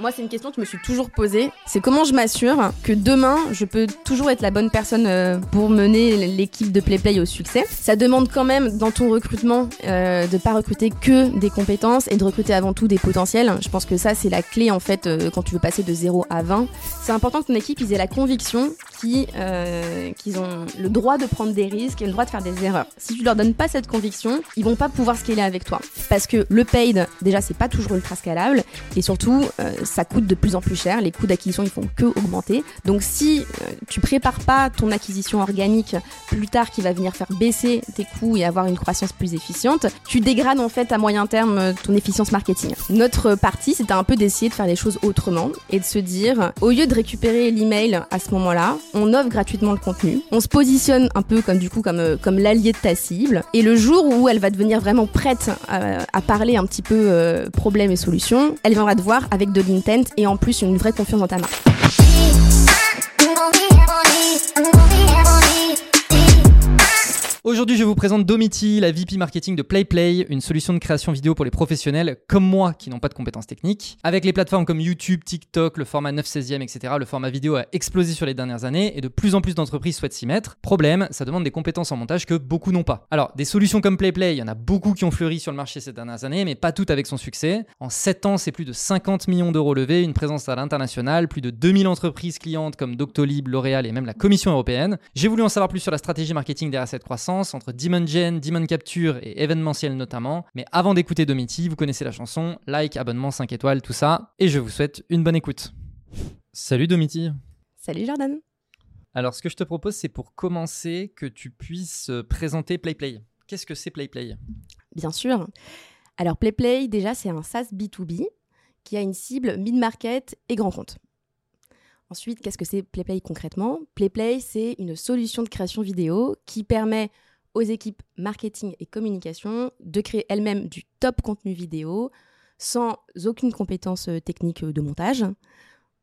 Moi, c'est une question que je me suis toujours posée. C'est comment je m'assure que demain, je peux toujours être la bonne personne euh, pour mener l'équipe de PlayPlay au succès? Ça demande quand même, dans ton recrutement, euh, de pas recruter que des compétences et de recruter avant tout des potentiels. Je pense que ça, c'est la clé, en fait, euh, quand tu veux passer de 0 à 20. C'est important que ton équipe ait la conviction euh, qu'ils ont le droit de prendre des risques et le droit de faire des erreurs. Si tu leur donnes pas cette conviction, ils vont pas pouvoir scaler avec toi. Parce que le paid, déjà, c'est pas toujours ultra scalable et surtout, euh, ça coûte de plus en plus cher. Les coûts d'acquisition, ils font que augmenter. Donc, si euh, tu prépares pas ton acquisition organique plus tard qui va venir faire baisser tes coûts et avoir une croissance plus efficiente, tu dégrades en fait à moyen terme euh, ton efficience marketing. Notre partie, c'était un peu d'essayer de faire les choses autrement et de se dire, au lieu de récupérer l'email à ce moment-là, on offre gratuitement le contenu. On se positionne un peu comme du coup comme, euh, comme l'allié de ta cible. Et le jour où elle va devenir vraiment prête à, à parler un petit peu euh, problèmes et solutions, elle viendra te voir avec de l'intent et en plus une vraie confiance dans ta marque. Aujourd'hui, je vous présente Domiti, la VP marketing de PlayPlay, une solution de création vidéo pour les professionnels comme moi qui n'ont pas de compétences techniques. Avec les plateformes comme YouTube, TikTok, le format 9 16e, etc., le format vidéo a explosé sur les dernières années et de plus en plus d'entreprises souhaitent s'y mettre. Problème, ça demande des compétences en montage que beaucoup n'ont pas. Alors, des solutions comme PlayPlay, il y en a beaucoup qui ont fleuri sur le marché ces dernières années, mais pas toutes avec son succès. En 7 ans, c'est plus de 50 millions d'euros levés, une présence à l'international, plus de 2000 entreprises clientes comme Doctolib, L'Oréal et même la Commission européenne. J'ai voulu en savoir plus sur la stratégie marketing derrière cette croissance entre Demon Gen, Demon Capture et événementiel notamment. Mais avant d'écouter Domiti, vous connaissez la chanson, like, abonnement, 5 étoiles, tout ça. Et je vous souhaite une bonne écoute. Salut Domiti. Salut Jordan. Alors ce que je te propose, c'est pour commencer que tu puisses présenter PlayPlay. Qu'est-ce que c'est PlayPlay Bien sûr. Alors PlayPlay, déjà, c'est un SaaS B2B qui a une cible mid-market et grand compte. Ensuite, qu'est-ce que c'est PlayPlay concrètement? PlayPlay, c'est une solution de création vidéo qui permet aux équipes marketing et communication de créer elles-mêmes du top contenu vidéo sans aucune compétence euh, technique de montage,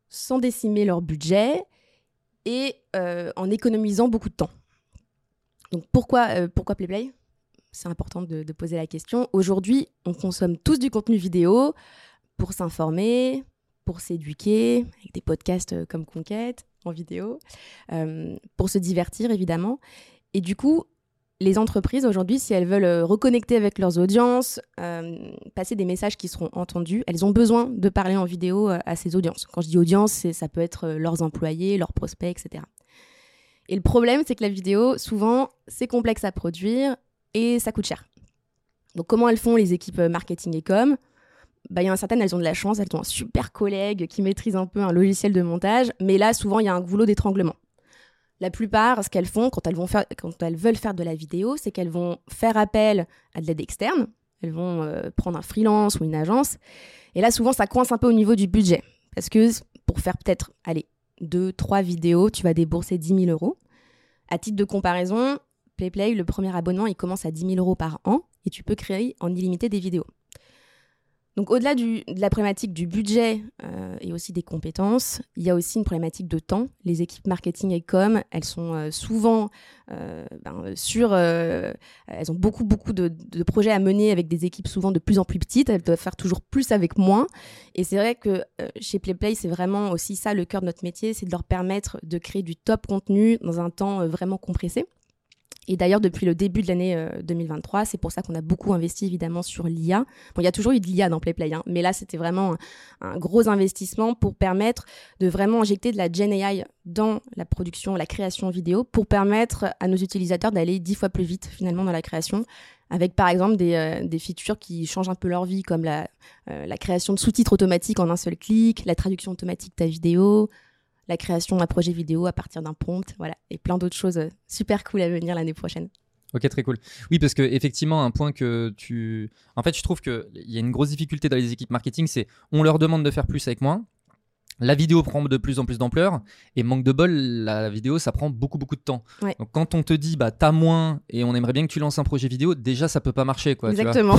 sans décimer leur budget et euh, en économisant beaucoup de temps. Donc pourquoi, euh, pourquoi PlayPlay? C'est important de, poser la question. Aujourd'hui, on consomme tous du contenu vidéo pour s'informer, pour s'éduquer, avec des podcasts euh, comme Conquête en vidéo, euh, pour se divertir évidemment. Et du coup, les entreprises aujourd'hui, si elles veulent euh, reconnecter avec leurs audiences, euh, passer des messages qui seront entendus, elles ont besoin de parler en vidéo à ces audiences. Quand je dis audience, ça peut être leurs employés, leurs prospects, etc. Et le problème, c'est que la vidéo, souvent, c'est complexe à produire et ça coûte cher. Donc comment elles font les équipes marketing et com? Bah, y en a certaines, elles ont de la chance, elles ont un super collègue qui maîtrise un peu un logiciel de montage, mais là, souvent, il y a un goulot d'étranglement. La plupart, ce qu'elles font quand elles, vont faire, quand elles veulent faire de la vidéo, c'est qu'elles vont faire appel à de l'aide externe. Elles vont euh, prendre un freelance ou une agence. Et là, souvent, ça coince un peu au niveau du budget. Parce que pour faire peut-être, allez, deux, trois vidéos, tu vas débourser 10 000 euros. À titre de comparaison, PlayPlay, le premier abonnement, il commence à 10 000 euros par an et tu peux créer en illimité des vidéos. Donc au-delà de la problématique du budget euh, et aussi des compétences, il y a aussi une problématique de temps. Les équipes marketing et com, elles sont euh, souvent euh, ben, sur... elles ont beaucoup, beaucoup de, de, projets à mener avec des équipes souvent de plus en plus petites. Elles doivent faire toujours plus avec moins. Et c'est vrai que chez PlayPlay, c'est vraiment aussi ça le cœur de notre métier, c'est de leur permettre de créer du top contenu dans un temps vraiment compressé. Et d'ailleurs, depuis le début de l'année 2023, c'est pour ça qu'on a beaucoup investi évidemment sur l'IA. Bon, il y a toujours eu de l'IA dans PlayPlay, hein, mais là, c'était vraiment un, un, gros investissement pour permettre de vraiment injecter de la Gen AI dans la production, la création vidéo, pour permettre à nos utilisateurs d'aller dix fois plus vite finalement dans la création, avec par exemple des, euh, des features qui changent un peu leur vie, comme la, euh, la création de sous-titres automatiques en un seul clic, la traduction automatique de ta vidéo, la création d'un projet vidéo à partir d'un prompt, voilà, et plein d'autres choses euh, super cool à venir l'année prochaine. Ok, très cool. Oui, parce que effectivement, un point que tu, en fait, je trouve qu'il y a une grosse difficulté dans les équipes marketing, c'est on leur demande de faire plus avec moins. La vidéo prend de plus en plus d'ampleur et manque de bol, la vidéo ça prend beaucoup beaucoup de temps. Ouais. Donc quand on te dit bah t'as moins et on aimerait bien que tu lances un projet vidéo, déjà ça peut pas marcher quoi. Exactement.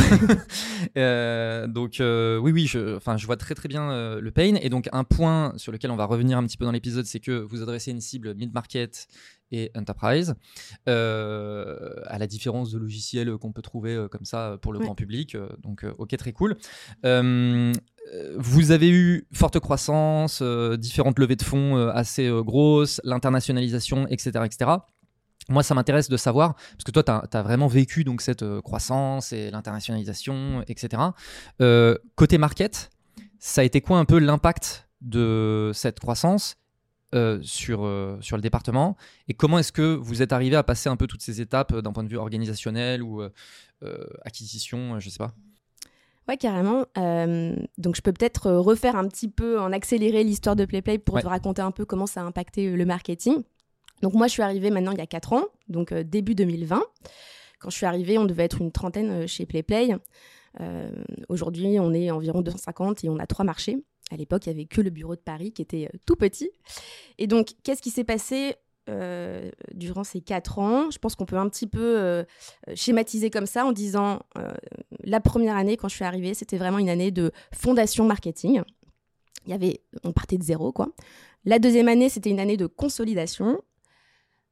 euh, donc euh, oui oui, je, enfin je vois très très bien euh, le pain et donc un point sur lequel on va revenir un petit peu dans l'épisode, c'est que vous adressez une cible mid market et enterprise, euh, à la différence de logiciels qu'on peut trouver euh, comme ça pour le Ouais. grand public. euh, donc, ok, très cool. Euh, vous avez eu forte croissance, différentes levées de fonds assez grosses, l'internationalisation, etc., etc. Moi, ça m'intéresse de savoir, parce que toi, tu as, vraiment vécu donc, cette croissance et l'internationalisation, etc. côté market, ça a été quoi un peu l'impact de cette croissance euh, sur, euh, sur le département? Et comment est-ce que vous êtes arrivé à passer un peu toutes ces étapes euh, d'un point de vue organisationnel ou acquisition, je sais pas? Ouais, carrément. donc, je peux peut-être refaire un petit peu, en accélérer l'histoire de PlayPlay pour te raconter un peu comment ça a impacté le marketing. Donc, moi, je suis arrivée maintenant il y a 4 ans, donc début 2020. Quand je suis arrivée, on devait être une trentaine chez PlayPlay. Aujourd'hui, on est environ 250 et on a trois marchés. À l'époque, il n'y avait que le bureau de Paris qui était euh, tout petit. Et donc, qu'est-ce qui s'est passé? Euh, durant ces quatre ans Je pense qu'on peut un petit peu euh, schématiser comme ça en disant la première année, quand je suis arrivée, c'était vraiment une année de fondation marketing. Il y avait, on partait de zéro, quoi. La deuxième année, c'était une année de consolidation.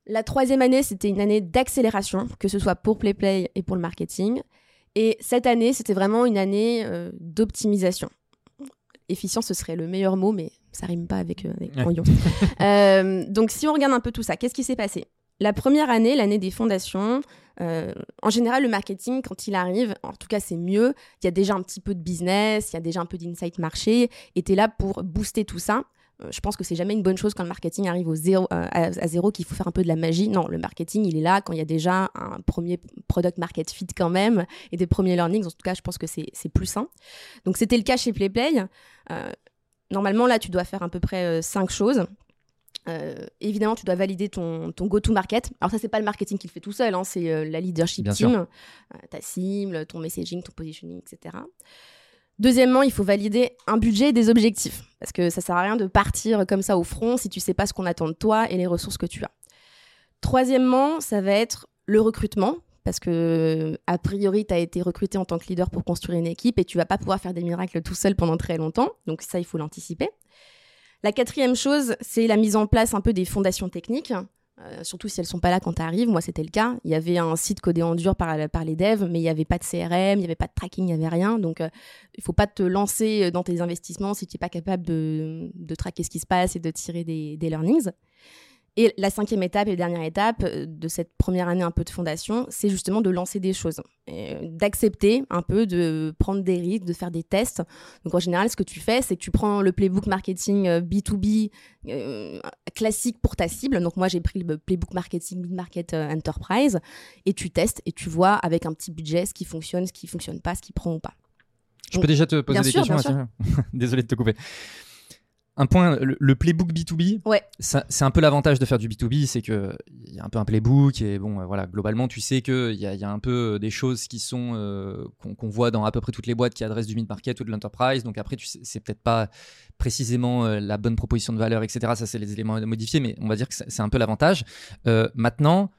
La troisième année, c'était une année d'accélération, que ce soit pour PlayPlay et pour le marketing. Et cette année, c'était vraiment une année d'optimisation efficient, ce serait le meilleur mot, mais ça rime pas avec, euh, euh, donc, si on regarde un peu tout ça, qu'est-ce qui s'est passé? La première année, l'année des fondations, euh, en général, le marketing, quand il arrive, en tout cas, c'est mieux. Il y a déjà un petit peu de business, il y a déjà un peu d'insight marché, et tu es là pour booster tout ça. Euh, je pense que c'est jamais une bonne chose quand le marketing arrive au zéro, euh, à, zéro qu'il faut faire un peu de la magie. Non, le marketing, il est là quand il y a déjà un premier product market fit quand même et des premiers learnings. En tout cas, je pense que c'est plus sain. Donc, c'était le cas chez PlayPlay. Normalement, là, tu dois faire à peu près cinq choses. évidemment, tu dois valider ton, ton go-to-market. Alors ça, c'est pas le marketing qui le fait tout seul, hein, c'est la leadership team, ta cible, ton messaging, ton positioning, etc. Deuxièmement, il faut valider un budget et des objectifs. Parce que ça sert à rien de partir comme ça au front si tu sais pas ce qu'on attend de toi et les ressources que tu as. Troisièmement, ça va être le recrutement. Parce que, a priori, tu as été recruté en tant que leader pour construire une équipe et tu vas pas pouvoir faire des miracles tout seul pendant très longtemps. Donc, ça, il faut l'anticiper. La quatrième chose, c'est la mise en place un peu des fondations techniques. Euh, surtout si elles sont pas là quand tu arrives. Moi, c'était le cas. Il y avait un site codé en dur par, les devs, mais il n'y avait pas de CRM, il n'y avait pas de tracking, il n'y avait rien. Donc, euh, il faut pas te lancer dans tes investissements si tu n'es pas capable de, de, traquer ce qui se passe et de tirer des learnings. Et la cinquième étape et dernière étape euh, de cette première année un peu de fondation, c'est justement de lancer des choses, euh, d'accepter un peu de prendre des risques, de faire des tests. Donc en général, ce que tu fais, c'est que tu prends le playbook marketing B2B euh, classique pour ta cible. Donc moi, j'ai pris le playbook marketing mid-market enterprise et tu testes et tu vois avec un petit budget ce qui fonctionne, ce qui fonctionne pas, ce qui prend ou pas. Je peux déjà te poser des questions Désolé de te couper un point, le, playbook B2B, ouais. c'est un peu l'avantage de faire du B2B, c'est qu'il y a un peu un playbook et bon, euh, voilà, globalement, tu sais qu'il y, y, a un peu euh, des choses qui sont euh, qu'on voit dans à peu près toutes les boîtes qui adressent du mid-market ou de l'enterprise. Donc après, c'est peut-être pas précisément la bonne proposition de valeur, etc. Ça, c'est les éléments modifiés, mais on va dire que c'est un peu l'avantage. maintenant,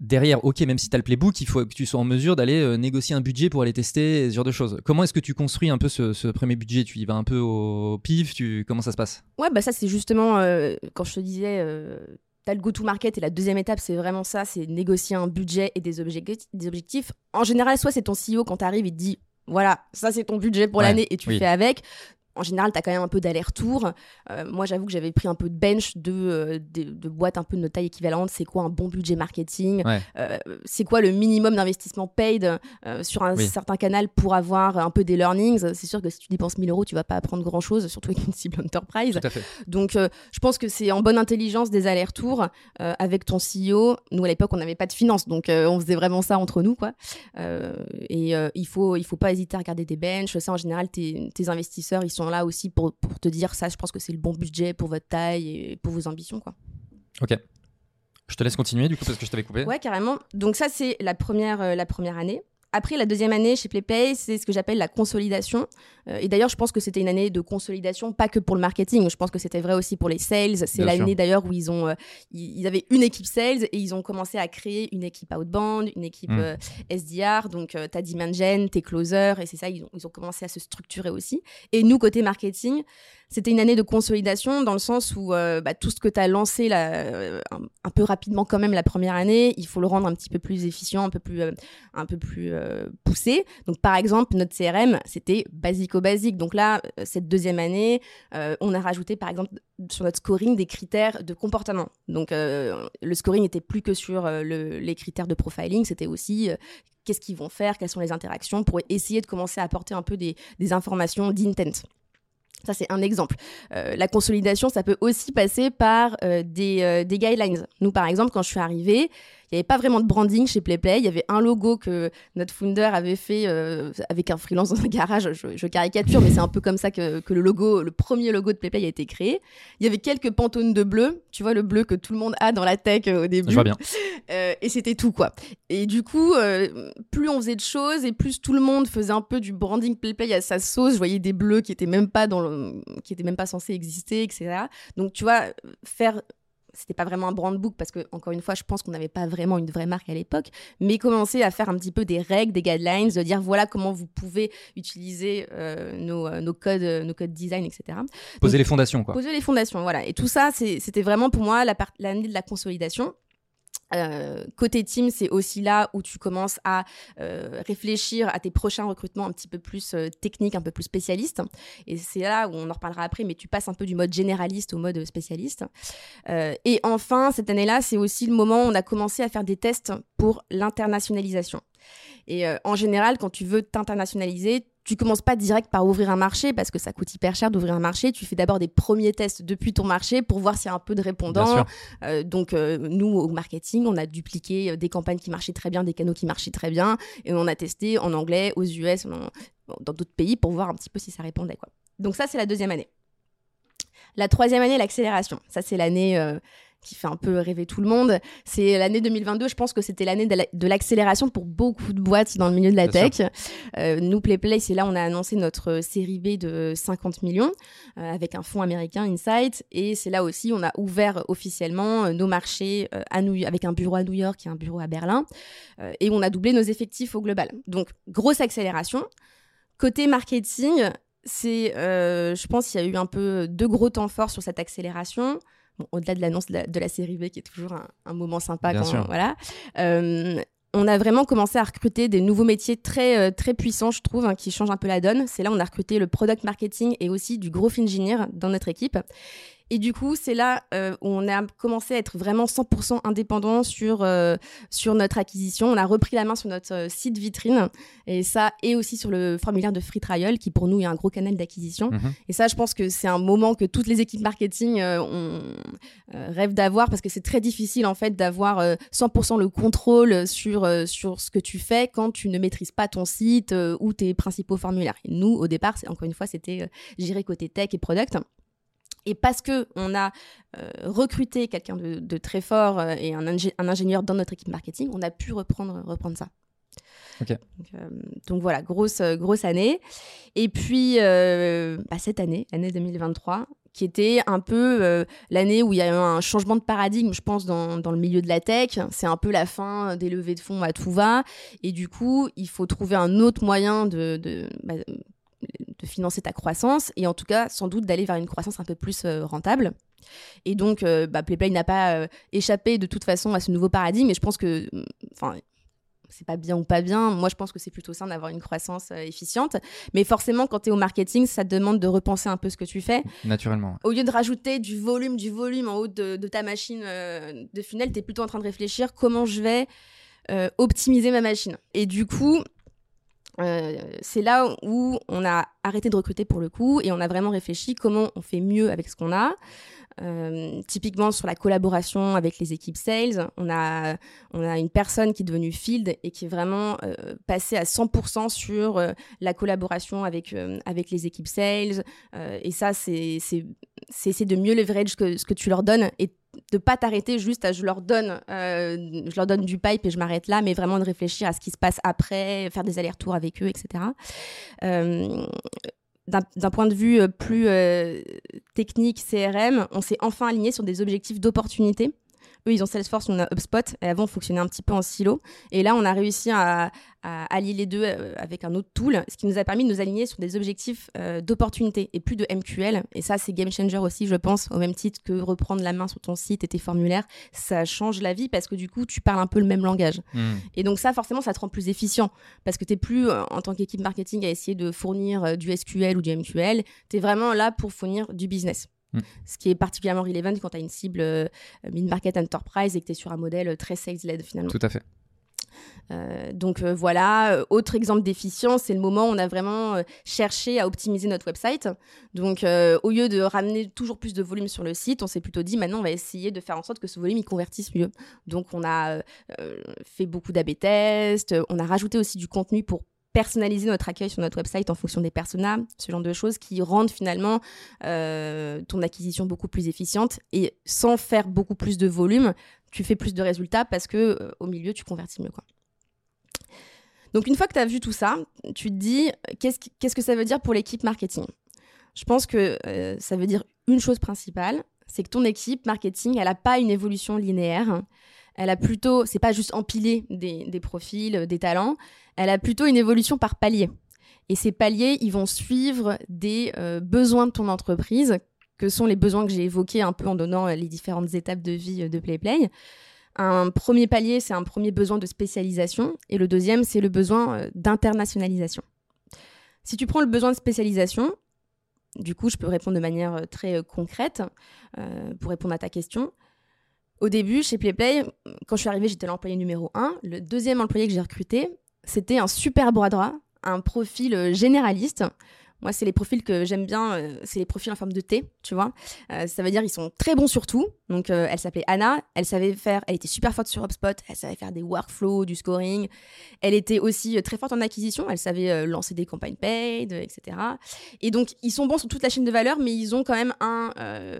derrière, ok, même si tu as le playbook, il faut que tu sois en mesure d'aller euh, négocier un budget pour aller tester ce genre de choses. Comment est-ce que tu construis un peu ce, premier budget? Tu y vas un peu au pif? Tu... Comment ça se passe? Ouais, bah ça, c'est justement euh, quand je te disais. Euh, tu as le go-to-market et la deuxième étape, c'est vraiment ça c'est négocier un budget et des, objectifs. En général, soit c'est ton CEO quand tu arrives, il te dit voilà, ça c'est ton budget pour l'année et tu fais avec en général, tu as quand même un peu d'aller-retour. Euh, moi, j'avoue que j'avais pris un peu de bench de, euh, de, boîtes un peu de notre taille équivalente. C'est quoi un bon budget marketing euh, C'est quoi le minimum d'investissement paid sur un certain canal pour avoir un peu des learnings? C'est sûr que si tu dépenses 1000 euros, tu vas pas apprendre grand-chose, surtout avec une cible enterprise. Donc, je pense que c'est en bonne intelligence des allers-retours avec ton CEO. Nous, à l'époque, on n'avait pas de finance, donc on faisait vraiment ça entre nous. quoi. et il faut, il faut pas hésiter à regarder des benches. Ça, en général, tes, tes investisseurs, ils sont là aussi pour, pour, te dire ça, je pense que c'est le bon budget pour votre taille et pour vos ambitions. Quoi. Ok. Je te laisse continuer du coup parce que je t'avais coupé. Ouais, carrément. Donc ça, c'est la première, euh, la première année. Après, la deuxième année chez PlayPay, c'est ce que j'appelle la consolidation. Euh, et d'ailleurs, je pense que c'était une année de consolidation, pas que pour le marketing. Je pense que c'était vrai aussi pour les sales. C'est l'année d'ailleurs où ils ont, euh, ils, avaient une équipe sales et ils ont commencé à créer une équipe outbound, une équipe hmm. euh, SDR. Donc, tu as demand gen, tes closers, et c'est ça, ils ont, ils ont commencé à se structurer aussi. Et nous, côté marketing, C'était une année de consolidation dans le sens où euh, bah, tout ce que tu as lancé là, euh, un, peu rapidement quand même la première année, il faut le rendre un petit peu plus efficient, un peu plus, euh, un peu plus poussé. Donc par exemple, notre CRM, c'était basico-basique. Donc là, cette deuxième année, on a rajouté par exemple sur notre scoring des critères de comportement. Donc le scoring n'était plus que sur les critères de profiling, c'était aussi qu'est-ce qu'ils vont faire, quelles sont les interactions pour essayer de commencer à apporter un peu des, des informations d'intent. Ça, c'est un exemple. Euh, la consolidation, ça peut aussi passer par euh, des, euh, des, guidelines. Nous, par exemple, quand je suis arrivée, il n'y avait pas vraiment de branding chez PlayPlay. Il y avait un logo que notre founder avait fait euh, avec un freelance dans un garage. Je, caricature, mais c'est un peu comme ça que, que, le logo, le premier logo de PlayPlay a été créé. Il y avait quelques pantones de bleu. Tu vois, le bleu que tout le monde a dans la tech euh, au début. Je vois bien. Euh, et c'était tout, quoi. Et du coup, plus on faisait de choses et plus tout le monde faisait un peu du branding PlayPlay à sa sauce. Je voyais des bleus qui étaient même pas dans le, qui étaient même pas censés exister, etc. Donc, tu vois, faire c'était pas vraiment un brand book parce que encore une fois je pense qu'on n'avait pas vraiment une vraie marque à l'époque mais commencer à faire un petit peu des règles des guidelines de dire voilà comment vous pouvez utiliser euh, euh, nos, codes euh, nos codes design etc poser les fondations quoi. poser les fondations voilà. Et tout ça c'était vraiment pour moi l'année de la consolidation euh, côté team, c'est aussi là où tu commences à euh, réfléchir à tes prochains recrutements un petit peu plus euh, techniques, un peu plus spécialistes. Et c'est là où on en reparlera après, mais tu passes un peu du mode généraliste au mode spécialiste. et enfin, cette année-là, c'est aussi le moment où on a commencé à faire des tests pour l'internationalisation. Et en général, quand tu veux t'internationaliser, tu commences pas direct par ouvrir un marché parce que ça coûte hyper cher d'ouvrir un marché. Tu fais d'abord des premiers tests depuis ton marché pour voir s'il y a un peu de répondants. Euh, donc, euh, nous, au marketing, on a dupliqué euh, des campagnes qui marchaient très bien, des canaux qui marchaient très bien. Et on a testé en anglais, aux US, dans d'autres pays pour voir un petit peu si ça répondait. Quoi. Donc, ça, c'est la deuxième année. La troisième année, l'accélération. Ça, c'est l'année qui fait un peu rêver tout le monde. C'est l'année 2022, je pense que c'était l'année de l'accélération pour beaucoup de boîtes dans le milieu de la tech. Euh, nous, PlayPlay, c'est là où on a annoncé notre série B de 50 millions euh, avec un fonds américain, Insight. Et c'est là aussi on a ouvert officiellement euh, nos marchés à New avec un bureau à New York et un bureau à Berlin. et on a doublé nos effectifs au global. Donc, grosse accélération. Côté marketing, c'est, je pense qu'il y a eu un peu deux gros temps forts sur cette accélération au-delà de l'annonce de, la série B, qui est toujours un, moment sympa. quand, Voilà. Euh, on a vraiment commencé à recruter des nouveaux métiers très, euh, très puissants, je trouve, hein, qui changent un peu la donne. C'est là où on a recruté le product marketing et aussi du growth engineer dans notre équipe. Et du coup, c'est là euh, où on a commencé à être vraiment 100% indépendant sur, euh, sur notre acquisition. On a repris la main sur notre euh, site vitrine et ça, et aussi sur le formulaire de free trial qui pour nous est un gros canal d'acquisition. Mhm. Et ça, je pense que c'est un moment que toutes les équipes marketing ont, rêvent d'avoir parce que c'est très difficile en fait d'avoir 100% le contrôle sur, sur ce que tu fais quand tu ne maîtrises pas ton site ou tes principaux formulaires. Et nous, au départ, encore une fois, c'était gérer côté tech et product. Et parce que on a euh, recruté quelqu'un de, très fort euh, et un, ingénieur dans notre équipe marketing, on a pu reprendre, reprendre ça. Euh, donc, voilà, grosse, grosse année. Et puis bah, cette année, l'année 2023, qui était un peu l'année où il y a eu un changement de paradigme, je pense, dans, dans le milieu de la tech. C'est un peu la fin des levées de fonds à tout va. Et du coup, il faut trouver un autre moyen de, de bah, de financer ta croissance et en tout cas sans doute d'aller vers une croissance un peu plus euh, rentable. Et donc, euh, bah, PlayPlay n'a pas euh, échappé de toute façon à ce nouveau paradigme. Mais je pense que, mm, enfin, c'est pas bien ou pas bien. Moi, je pense que c'est plutôt sain d'avoir une croissance efficiente. Mais forcément, quand tu es au marketing, ça te demande de repenser un peu ce que tu fais. Naturellement. Au lieu de rajouter du volume, du volume en haut de, ta machine de funnel, tu es plutôt en train de réfléchir comment je vais optimiser ma machine. Et du coup, euh, c'est là où on a arrêté de recruter pour le coup et on a vraiment réfléchi comment on fait mieux avec ce qu'on a. Euh, typiquement sur la collaboration avec les équipes sales, on a, on a une personne qui est devenue field et qui est vraiment euh, passée à 100% sur la collaboration avec, avec les équipes sales. et ça, c'est essayer de mieux leverage que, ce que tu leur donnes de pas t'arrêter juste à je leur donne euh, je leur donne du pipe et je m'arrête là mais vraiment de réfléchir à ce qui se passe après faire des allers-retours avec eux etc euh, d'un point de vue euh, plus technique CRM on s'est enfin aligné sur des objectifs d'opportunité Eux, ils ont Salesforce, on a HubSpot. Et avant, on fonctionnait un petit peu en silo. Et là, on a réussi à, allier les deux euh, avec un autre tool, ce qui nous a permis de nous aligner sur des objectifs euh, d'opportunité et plus de MQL. Et ça, c'est game changer aussi, je pense, au même titre que reprendre la main sur ton site et tes formulaires. Ça change la vie parce que du coup, tu parles un peu le même langage. Hmm. Et donc ça, forcément, ça te rend plus efficient parce que tu n'es plus, euh, en tant qu'équipe marketing, à essayer de fournir du SQL ou du MQL. Tu es vraiment là pour fournir du business. Mm. Ce qui est particulièrement relevant quand tu as une cible euh, mid-market enterprise et que tu es sur un modèle très sales-led finalement. Tout à fait. Euh, donc euh, voilà, autre exemple d'efficience, c'est le moment où on a vraiment cherché à optimiser notre website. Donc au lieu de ramener toujours plus de volume sur le site, on s'est plutôt dit maintenant on va essayer de faire en sorte que ce volume il convertisse mieux. Donc on a fait beaucoup d'AB tests, on a rajouté aussi du contenu pour personnaliser notre accueil sur notre website en fonction des personas, ce genre de choses qui rendent finalement euh, ton acquisition beaucoup plus efficiente et sans faire beaucoup plus de volume, tu fais plus de résultats parce que euh, au milieu tu convertis mieux quoi. Donc une fois que tu as vu tout ça, tu te dis qu'est-ce, que ça veut dire pour l'équipe marketing? Je pense que euh, ça veut dire une chose principale, c'est que ton équipe marketing, elle n'a pas une évolution linéaire. Elle a plutôt, c'est pas juste empiler des, profils, des talents, elle a plutôt une évolution par palier. Et ces paliers, ils vont suivre des euh, besoins de ton entreprise, que sont les besoins que j'ai évoqués un peu en donnant euh, les différentes étapes de vie euh, de PlayPlay. Un premier palier, c'est un premier besoin de spécialisation, et le deuxième, c'est le besoin d'internationalisation. Si tu prends le besoin de spécialisation, du coup, je peux répondre de manière très concrète pour répondre à ta question. Au début, chez PlayPlay, quand je suis arrivée, j'étais l'employé numéro 1. Le deuxième employé que j'ai recruté, c'était un super bras droit, un profil euh, généraliste. Moi, c'est les profils que j'aime bien, euh, c'est les profils en forme de T, tu vois. Euh, ça veut dire ils sont très bons sur tout. Donc, euh, elle s'appelait Anna, elle savait faire, elle était super forte sur HubSpot, elle savait faire des workflows, du scoring. Elle était aussi très forte en acquisition, elle savait lancer des campagnes paid, etc. Et donc, ils sont bons sur toute la chaîne de valeur, mais ils ont quand même un,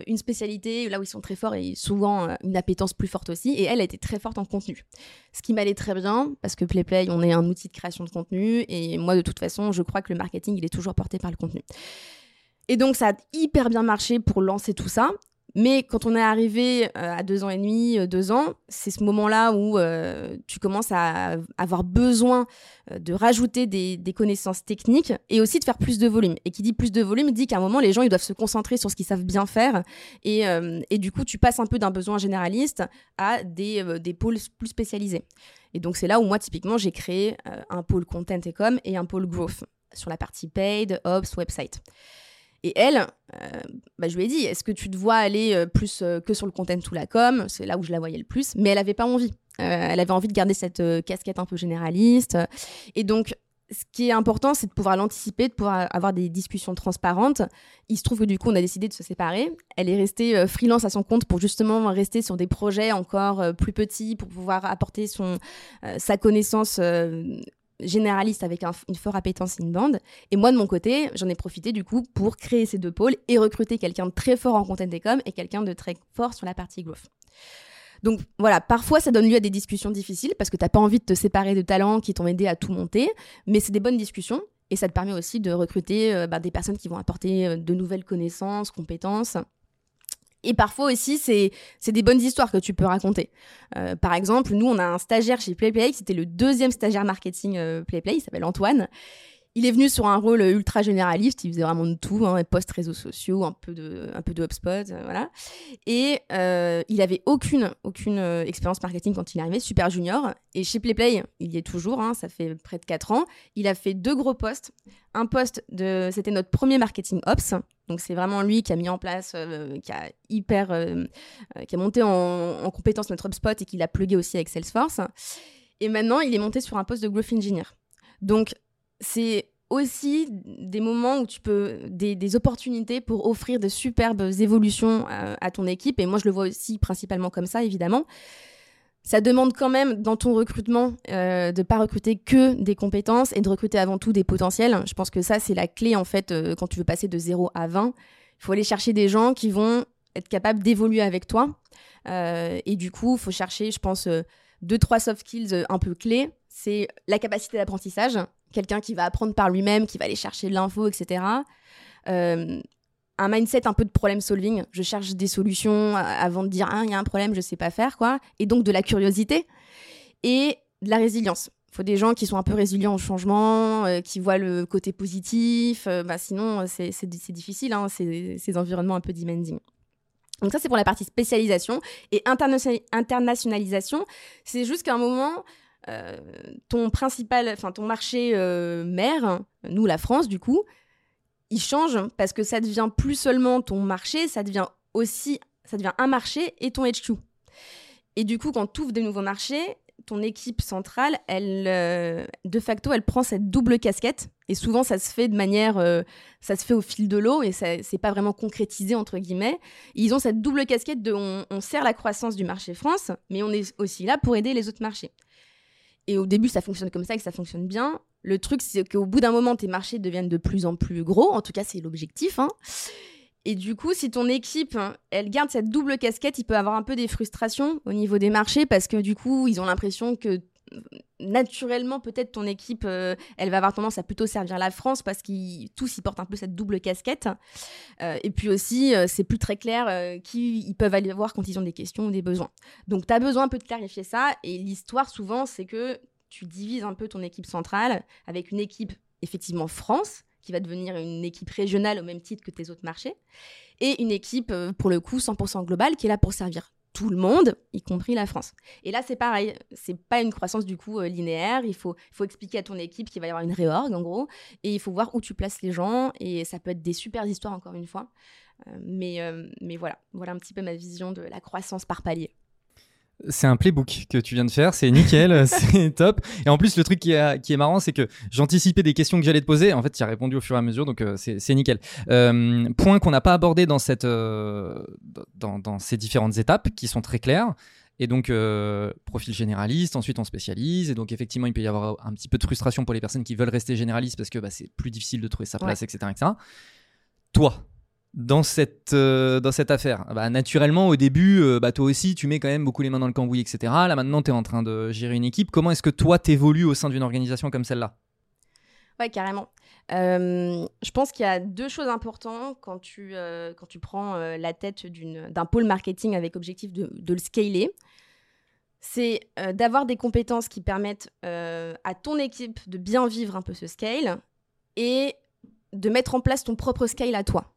une spécialité là où ils sont très forts et souvent une appétence plus forte aussi. Et elle a été très forte en contenu. Ce qui m'allait très bien, parce que PlayPlay, on est un outil de création de contenu. Et moi, de toute façon, je crois que le marketing, il est toujours porté par le contenu. Et donc ça a hyper bien marché pour lancer tout ça. Mais quand on est arrivé euh, à deux ans et demi, euh, deux ans, c'est ce moment-là où euh, tu commences à avoir besoin de rajouter des, connaissances techniques et aussi de faire plus de volume. Et qui dit plus de volume dit qu'à un moment, les gens ils doivent se concentrer sur ce qu'ils savent bien faire. Et, du coup, tu passes un peu d'un besoin généraliste à des, des pôles plus spécialisés. Et donc, c'est là où moi, typiquement, j'ai créé un pôle content et com et un pôle growth sur la partie paid, ops, website. Et elle, euh, bah, je lui ai dit, est-ce que tu te vois aller euh, plus euh, que sur le content ou la com? C'est là où je la voyais le plus. Mais elle n'avait pas envie. elle avait envie de garder cette casquette un peu généraliste. Et donc, ce qui est important, c'est de pouvoir l'anticiper, de pouvoir avoir des discussions transparentes. Il se trouve que du coup, on a décidé de se séparer. Elle est restée freelance à son compte pour justement rester sur des projets encore plus petits, pour pouvoir apporter son, sa connaissance généraliste avec une forte appétence inbound. Et moi, de mon côté, j'en ai profité du coup pour créer ces deux pôles et recruter quelqu'un de très fort en content et com et quelqu'un de très fort sur la partie growth. Donc voilà, parfois ça donne lieu à des discussions difficiles parce que tu n'as pas envie de te séparer de talents qui t'ont aidé à tout monter, mais c'est des bonnes discussions et ça te permet aussi de recruter euh, bah, des personnes qui vont apporter euh, de nouvelles connaissances, compétences et parfois aussi, c'est des bonnes histoires que tu peux raconter. Euh, par exemple, nous, on a un stagiaire chez PlayPlay, c'était le deuxième stagiaire marketing euh, PlayPlay, il s'appelle Antoine. Il est venu sur un rôle ultra généraliste, il faisait vraiment de tout, hein, post réseaux sociaux, un peu de, un peu de HubSpot, euh, voilà. Et il avait aucune, aucune expérience marketing quand il est arrivé, super junior. Et chez PlayPlay, il y est toujours, hein, ça fait près de 4 ans. Il a fait deux gros postes. Un poste de, c'était notre premier marketing ops, donc c'est vraiment lui qui a mis en place, euh, qui a hyper, euh, euh, qui a monté en, compétence notre HubSpot et qui l'a plugué aussi avec Salesforce. Et maintenant, il est monté sur un poste de growth engineer. Donc c'est aussi des moments où tu peux des, opportunités pour offrir de superbes évolutions à ton équipe. Et moi, je le vois aussi principalement comme ça, évidemment ça demande quand même dans ton recrutement euh, de pas recruter que des compétences et de recruter avant tout des potentiels. Je pense que ça, c'est la clé en fait euh, quand tu veux passer de 0 à 20. Il faut aller chercher des gens qui vont être capables d'évoluer avec toi. Euh, et du coup, il faut chercher, je pense, deux, trois soft skills un peu clés. C'est la capacité d'apprentissage, quelqu'un qui va apprendre par lui-même, qui va aller chercher de l'info, etc un mindset un peu de problem solving. Je cherche des solutions avant de dire, ah, il y a un problème, je sais pas faire, quoi. Et donc de la curiosité et de la résilience. Il faut des gens qui sont un peu résilients au changement, qui voient le côté positif. bah, sinon, c'est difficile, hein, ces, environnements un peu demanding. Donc ça, c'est pour la partie spécialisation. Et internationalisation, c'est juste qu'à un moment, euh, ton principal, enfin ton marché euh, mère, nous la France du coup, il change parce que ça devient plus seulement ton marché, ça devient aussi, ça devient un marché et ton HQ. Et du coup, quand tu ouvres des nouveaux marchés, ton équipe centrale, elle, euh, de facto, elle prend cette double casquette. Et souvent, ça se fait de manière, euh, ça se fait au fil de l'eau et c'est pas vraiment concrétisé entre guillemets. ils ont cette double casquette de, on sert la croissance du marché France, mais on est aussi là pour aider les autres marchés. Et au début, ça fonctionne comme ça et que ça fonctionne bien. Le truc, c'est qu'au bout d'un moment, tes marchés deviennent de plus en plus gros. En tout cas, c'est l'objectif. Hein. Et du coup, si ton équipe, elle garde cette double casquette, il peut avoir un peu des frustrations au niveau des marchés parce que du coup, ils ont l'impression que naturellement, peut-être ton équipe, euh, elle va avoir tendance à plutôt servir la France parce qu'ils tous ils portent un peu cette double casquette. Euh, et puis aussi, euh, c'est plus très clair qui ils peuvent aller voir quand ils ont des questions ou des besoins. Donc, tu as besoin un peu de clarifier ça. Et l'histoire, souvent, c'est que tu divises un peu ton équipe centrale avec une équipe effectivement France qui va devenir une équipe régionale au même titre que tes autres marchés, et une équipe, pour le coup, 100% globale qui est là pour servir tout le monde, y compris la France. Et là, c'est pareil, c'est pas une croissance du coup euh, linéaire. Il faut, faut expliquer à ton équipe qu'il va y avoir une réorg en gros, et il faut voir où tu places les gens. Et ça peut être des super histoires encore une fois. Euh, mais, mais voilà, voilà un petit peu ma vision de la croissance par palier. C'est un playbook que tu viens de faire, c'est nickel, c'est top. Et en plus, le truc qui est, qui est marrant, c'est que j'anticipais des questions que j'allais te poser. En fait, tu as répondu au fur et à mesure, donc euh, c'est nickel. Euh, point qu'on n'a pas abordé dans, cette, euh, dans, dans, ces différentes étapes, qui sont très claires. Et donc, profil généraliste, ensuite on spécialise. Et donc, effectivement, il peut y avoir un petit peu de frustration pour les personnes qui veulent rester généralistes parce que bah, c'est plus difficile de trouver sa place, etc., etc. Toi, dans cette, euh, dans cette affaire bah, Naturellement, au début, euh, bah, toi aussi, tu mets quand même beaucoup les mains dans le cambouis, etc. Là, maintenant, tu es en train de gérer une équipe. Comment est-ce que toi, t'évolues au sein d'une organisation comme celle-là? Ouais, carrément. Euh, je pense qu'il y a deux choses importantes quand tu, quand tu prends la tête d'un pôle marketing avec objectif de, de le scaler. C'est d'avoir des compétences qui permettent à ton équipe de bien vivre un peu ce scale et de mettre en place ton propre scale à toi.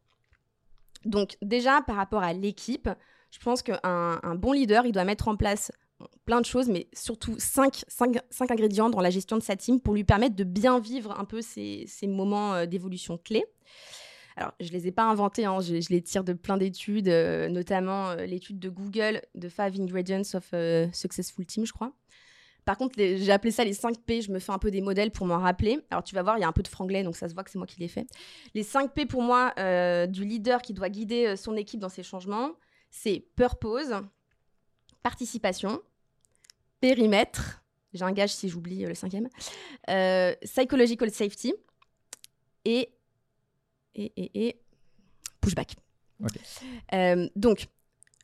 Donc déjà, par rapport à l'équipe, je pense qu'un un bon leader, il doit mettre en place plein de choses, mais surtout cinq, ingrédients dans la gestion de sa team pour lui permettre de bien vivre un peu ces, moments euh, d'évolution clés. Alors, je ne les ai pas inventés, hein, je, les tire de plein d'études, euh, notamment euh, l'étude de Google, de Five Ingredients of Successful Team, je crois. Par contre, j'ai appelé ça les 5 P. Je me fais un peu des modèles pour m'en rappeler. Alors, tu vas voir, il y a un peu de franglais, donc ça se voit que c'est moi qui l'ai fait. Les 5 P pour moi du leader qui doit guider son équipe dans ses changements, c'est purpose, participation, périmètre. J'ai un gage si j'oublie euh, le cinquième. psychological safety et, et, et, et pushback. donc,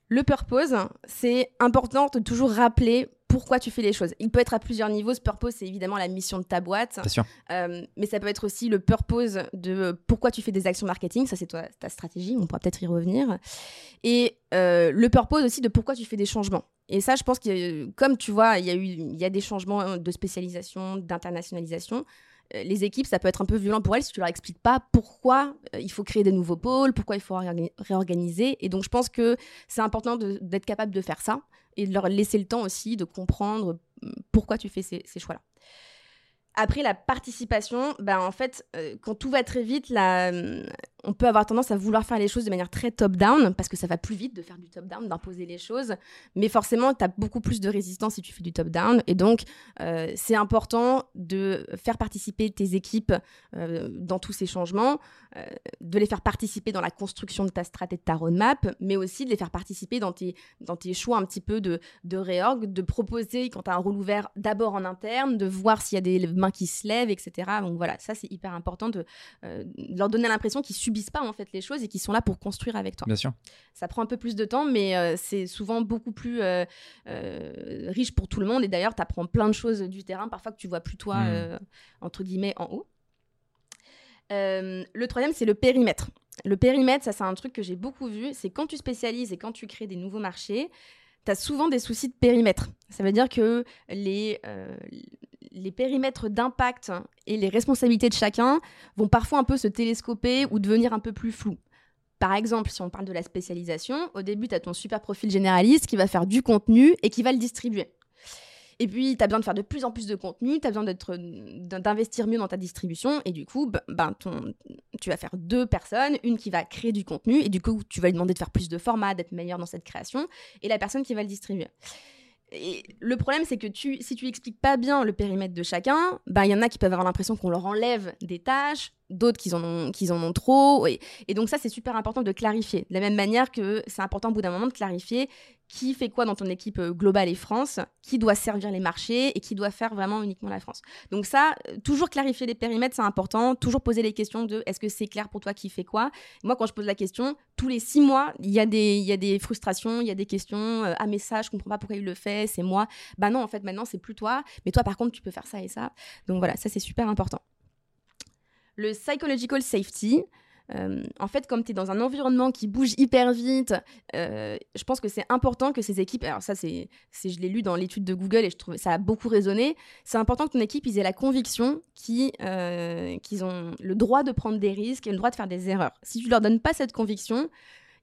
le purpose, c'est important de toujours rappeler pourquoi tu fais les choses. Il peut être à plusieurs niveaux. Ce purpose, c'est évidemment la mission de ta boîte. Sûr. Euh, mais ça peut être aussi le purpose de pourquoi tu fais des actions marketing. Ça, c'est ta stratégie. On pourra peut-être y revenir. Et euh, le purpose aussi de pourquoi tu fais des changements. Et ça, je pense que, comme tu vois, il y a eu il y a des changements de spécialisation, d'internationalisation. Euh, les équipes, ça peut être un peu violent pour elles si tu leur expliques pas pourquoi il faut créer des nouveaux pôles, pourquoi il faut réorganiser. Et donc, je pense que c'est important d'être capable de faire ça et de leur laisser le temps aussi de comprendre mm, pourquoi tu fais ces, choix-là. Après, la participation, ben, en fait, euh, quand tout va très vite, la, mm, on peut avoir tendance à vouloir faire les choses de manière très top-down, parce que ça va plus vite de faire du top-down, d'imposer les choses. Mais forcément, tu as beaucoup plus de résistance si tu fais du top-down. Et donc, euh, c'est important de faire participer tes équipes euh, dans tous ces changements, euh, de les faire participer dans la construction de ta stratégie, de ta roadmap, mais aussi de les faire participer dans tes, dans tes choix un petit peu de, de réorg, de proposer, quand tu as un rôle ouvert, d'abord en interne, de voir s'il y a des mains qui se lèvent, etc. Donc voilà, ça, c'est hyper important de, de leur donner l'impression qu'ils subissent pas en fait les choses et qui sont là pour construire avec toi. Bien sûr. Ça prend un peu plus de temps, mais euh, c'est souvent beaucoup plus euh, euh, riche pour tout le monde. Et d'ailleurs, tu apprends plein de choses du terrain, parfois que tu vois plus toi, hmm. entre guillemets, en haut. le troisième, c'est le périmètre. le périmètre, ça c'est un truc que j'ai beaucoup vu, c'est quand tu spécialises et quand tu crées des nouveaux marchés, tu as souvent des soucis de périmètre. Ça veut dire que les, euh, les périmètres d'impact et les responsabilités de chacun vont parfois un peu se télescoper ou devenir un peu plus flous. Par exemple, si on parle de la spécialisation, au début, tu as ton super profil généraliste qui va faire du contenu et qui va le distribuer. Et puis, tu as besoin de faire de plus en plus de contenu, tu as besoin d'investir mieux dans ta distribution. Et du coup, ben, ton, tu vas faire deux personnes, une qui va créer du contenu, et du coup, tu vas lui demander de faire plus de formats, d'être meilleur dans cette création, et la personne qui va le distribuer. Et le problème, c'est que tu, si tu expliques pas bien le périmètre de chacun, ben, il y en a qui peuvent avoir l'impression qu'on leur enlève des tâches, d'autres qui en ont, qu'ils en ont trop. Et, donc ça, c'est super important de clarifier. De la même manière que c'est important au bout d'un moment de clarifier qui fait quoi dans ton équipe euh, globale et France, qui doit servir les marchés et qui doit faire vraiment uniquement la France. Donc ça, euh, toujours clarifier les périmètres, c'est important. Toujours poser les questions de est-ce que c'est clair pour toi qui fait quoi? Moi, quand je pose la question, tous les six mois, il y, a des, il y a des frustrations, il y a des questions. Euh, ah, mais ça, je comprends pas pourquoi il le fait, c'est moi. Bah non, en fait, maintenant, c'est plus toi. Mais toi, par contre, tu peux faire ça et ça. Donc voilà, ça, c'est super important. Le psychological safety, euh, en fait, comme tu es dans un environnement qui bouge hyper vite, euh, je pense que c'est important que ces équipes, alors ça, c'est, je l'ai lu dans l'étude de Google et je trouve ça a beaucoup résonné, c'est important que ton équipe, ils aient la conviction euh, qu'ils, ont le droit de prendre des risques et le droit de faire des erreurs. Si tu leur donnes pas cette conviction,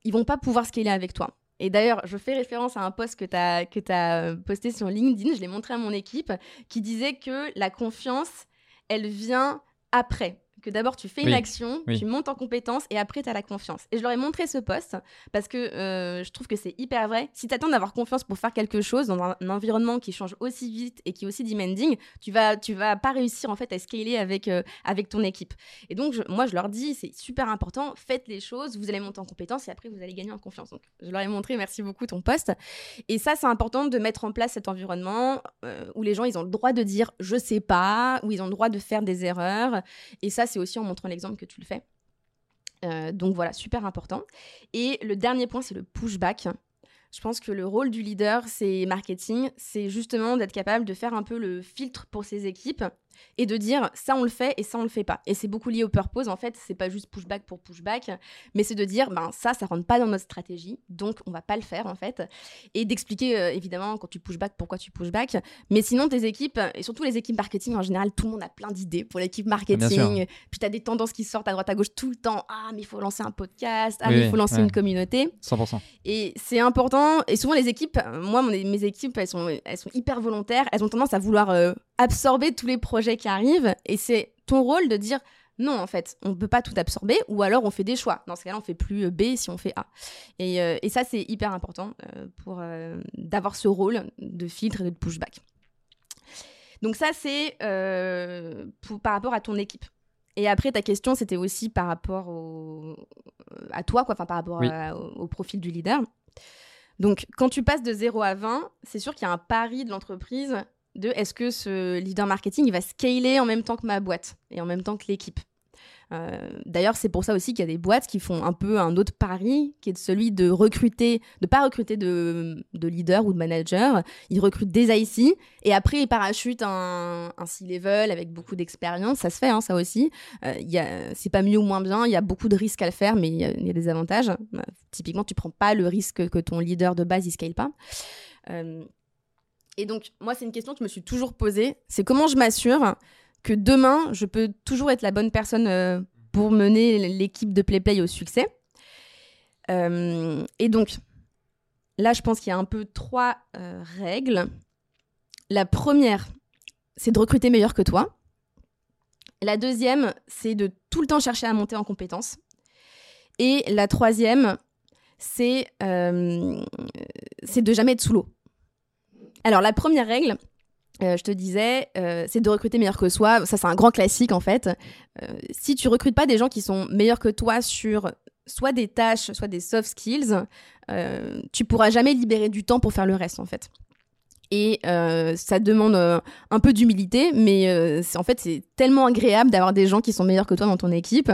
ils vont pas pouvoir scaler avec toi. Et d'ailleurs, je fais référence à un post que tu que as posté sur LinkedIn, je l'ai montré à mon équipe, qui disait que la confiance, elle vient après que d'abord tu fais une action, tu montes en compétence et après tu as la confiance. Et je leur ai montré ce poste parce que euh, je trouve que c'est hyper vrai. Si tu attends d'avoir confiance pour faire quelque chose dans un, environnement qui change aussi vite et qui est aussi demanding, tu vas tu vas pas réussir en fait à scaler avec euh, avec ton équipe. Et donc moi je leur dis c'est super important, faites les choses, vous allez monter en compétence et après vous allez gagner en confiance. Donc je leur ai montré merci beaucoup ton poste. Et ça c'est important de mettre en place cet environnement euh, où les gens ils ont le droit de dire je sais pas, où ils ont le droit de faire des erreurs et ça c'est aussi en montrant l'exemple que tu le fais. Euh, donc voilà, super important. Et le dernier point, c'est le pushback. Je pense que le rôle du leader, c'est marketing, c'est justement d'être capable de faire un peu le filtre pour ses équipes et de dire ça on le fait et ça on le fait pas. Et c'est beaucoup lié au purpose en fait, c'est pas juste pushback pour pushback, mais c'est de dire ben ça ça rentre pas dans notre stratégie, donc on va pas le faire en fait. Et d'expliquer euh, évidemment quand tu pushback pourquoi tu pushback, mais sinon tes équipes et surtout les équipes marketing en général, tout le monde a plein d'idées pour l'équipe marketing, puis tu as des tendances qui sortent à droite à gauche tout le temps, ah mais il faut lancer un podcast, ah mais il faut lancer une communauté. 100%. Et c'est important. Et souvent les équipes moi mes équipes elles sont elles sont hyper volontaires, elles ont tendance à vouloir euh, absorber tous les projets qui arrivent et c'est ton rôle de dire non, en fait, on ne peut pas tout absorber, ou alors on fait des choix. Dans ce cas-là, on fait plus B si on fait A. Et, euh, ça, c'est hyper important euh, pour d'avoir ce rôle de filtre et de pushback. Donc ça, c'est par rapport à ton équipe. Et après, ta question, c'était aussi par rapport à toi, quoi, enfin par rapport au, au, profil du leader. Donc, quand tu passes de 0 à 20, c'est sûr qu'il y a un pari de l'entreprise de est-ce que ce leader marketing va scaler en même temps que ma boîte et en même temps que l'équipe. Euh, d'ailleurs, c'est pour ça aussi qu'il y a des boîtes qui font un peu un autre pari, qui est celui de recruter, de pas recruter de, de leaders ou de managers. Ils recrutent des IC et après ils parachutent un, un C-level avec beaucoup d'expérience. Ça se fait, hein, ça aussi. Euh, c'est pas mieux ou moins bien. Il y a beaucoup de risques à le faire, mais il y, a des avantages. Euh, typiquement, tu prends pas le risque que ton leader de base il scale pas. Euh, et donc, moi, c'est une question que je me suis toujours posée. C'est comment je m'assure que demain, je peux toujours être la bonne personne euh, pour mener l'équipe de PlayPlay au succès. Euh, et donc, là, je pense qu'il y a un peu trois euh, règles. La première, c'est de recruter meilleur que toi. La deuxième, c'est de tout le temps chercher à monter en compétences. Et la troisième, c'est de jamais être sous l'eau. Alors, la première règle, euh, je te disais, euh, c'est de recruter meilleur que soi. Ça, c'est un grand classique en fait. Euh, si tu recrutes pas des gens qui sont meilleurs que toi sur soit des tâches, soit des soft skills, tu pourras jamais libérer du temps pour faire le reste en fait. Et ça demande un peu d'humilité, mais en fait, c'est tellement agréable d'avoir des gens qui sont meilleurs que toi dans ton équipe.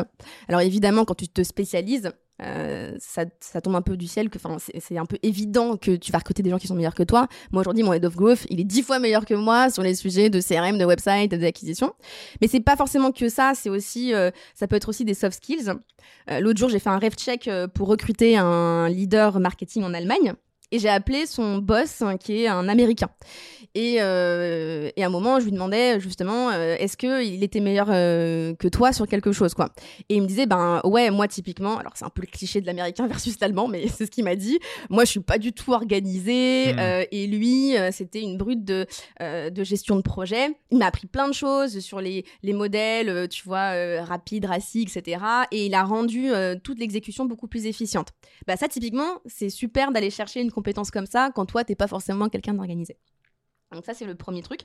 Alors évidemment, quand tu te spécialises, euh, ça, tombe un peu du ciel, que c'est un peu évident que tu vas recruter des gens qui sont meilleurs que toi. Moi aujourd'hui, mon head of growth, il est dix fois meilleur que moi sur les sujets de CRM, de website, d'acquisition. Mais c'est pas forcément que ça, c'est aussi, euh, ça peut être aussi des soft skills. Euh, l'autre jour, j'ai fait un ref check pour recruter un leader marketing en Allemagne et j'ai appelé son boss hein, qui est un Américain. Et, euh, et, à un moment, je lui demandais justement, euh, est-ce qu'il était meilleur euh, que toi sur quelque chose, quoi? Et il me disait, ben ouais, moi typiquement, alors c'est un peu le cliché de l'américain versus l'allemand, mais c'est ce qu'il m'a dit. Moi, je suis pas du tout organisée, mmh. et lui, c'était une brute de, de gestion de projet. Il m'a appris plein de choses sur les, les modèles, tu vois, rapide, RACI, etc. Et il a rendu toute l'exécution beaucoup plus efficiente. Bah ça, typiquement, c'est super d'aller chercher une compétence comme ça quand toi, t'es pas forcément quelqu'un d'organisé. Donc ça, c'est le premier truc.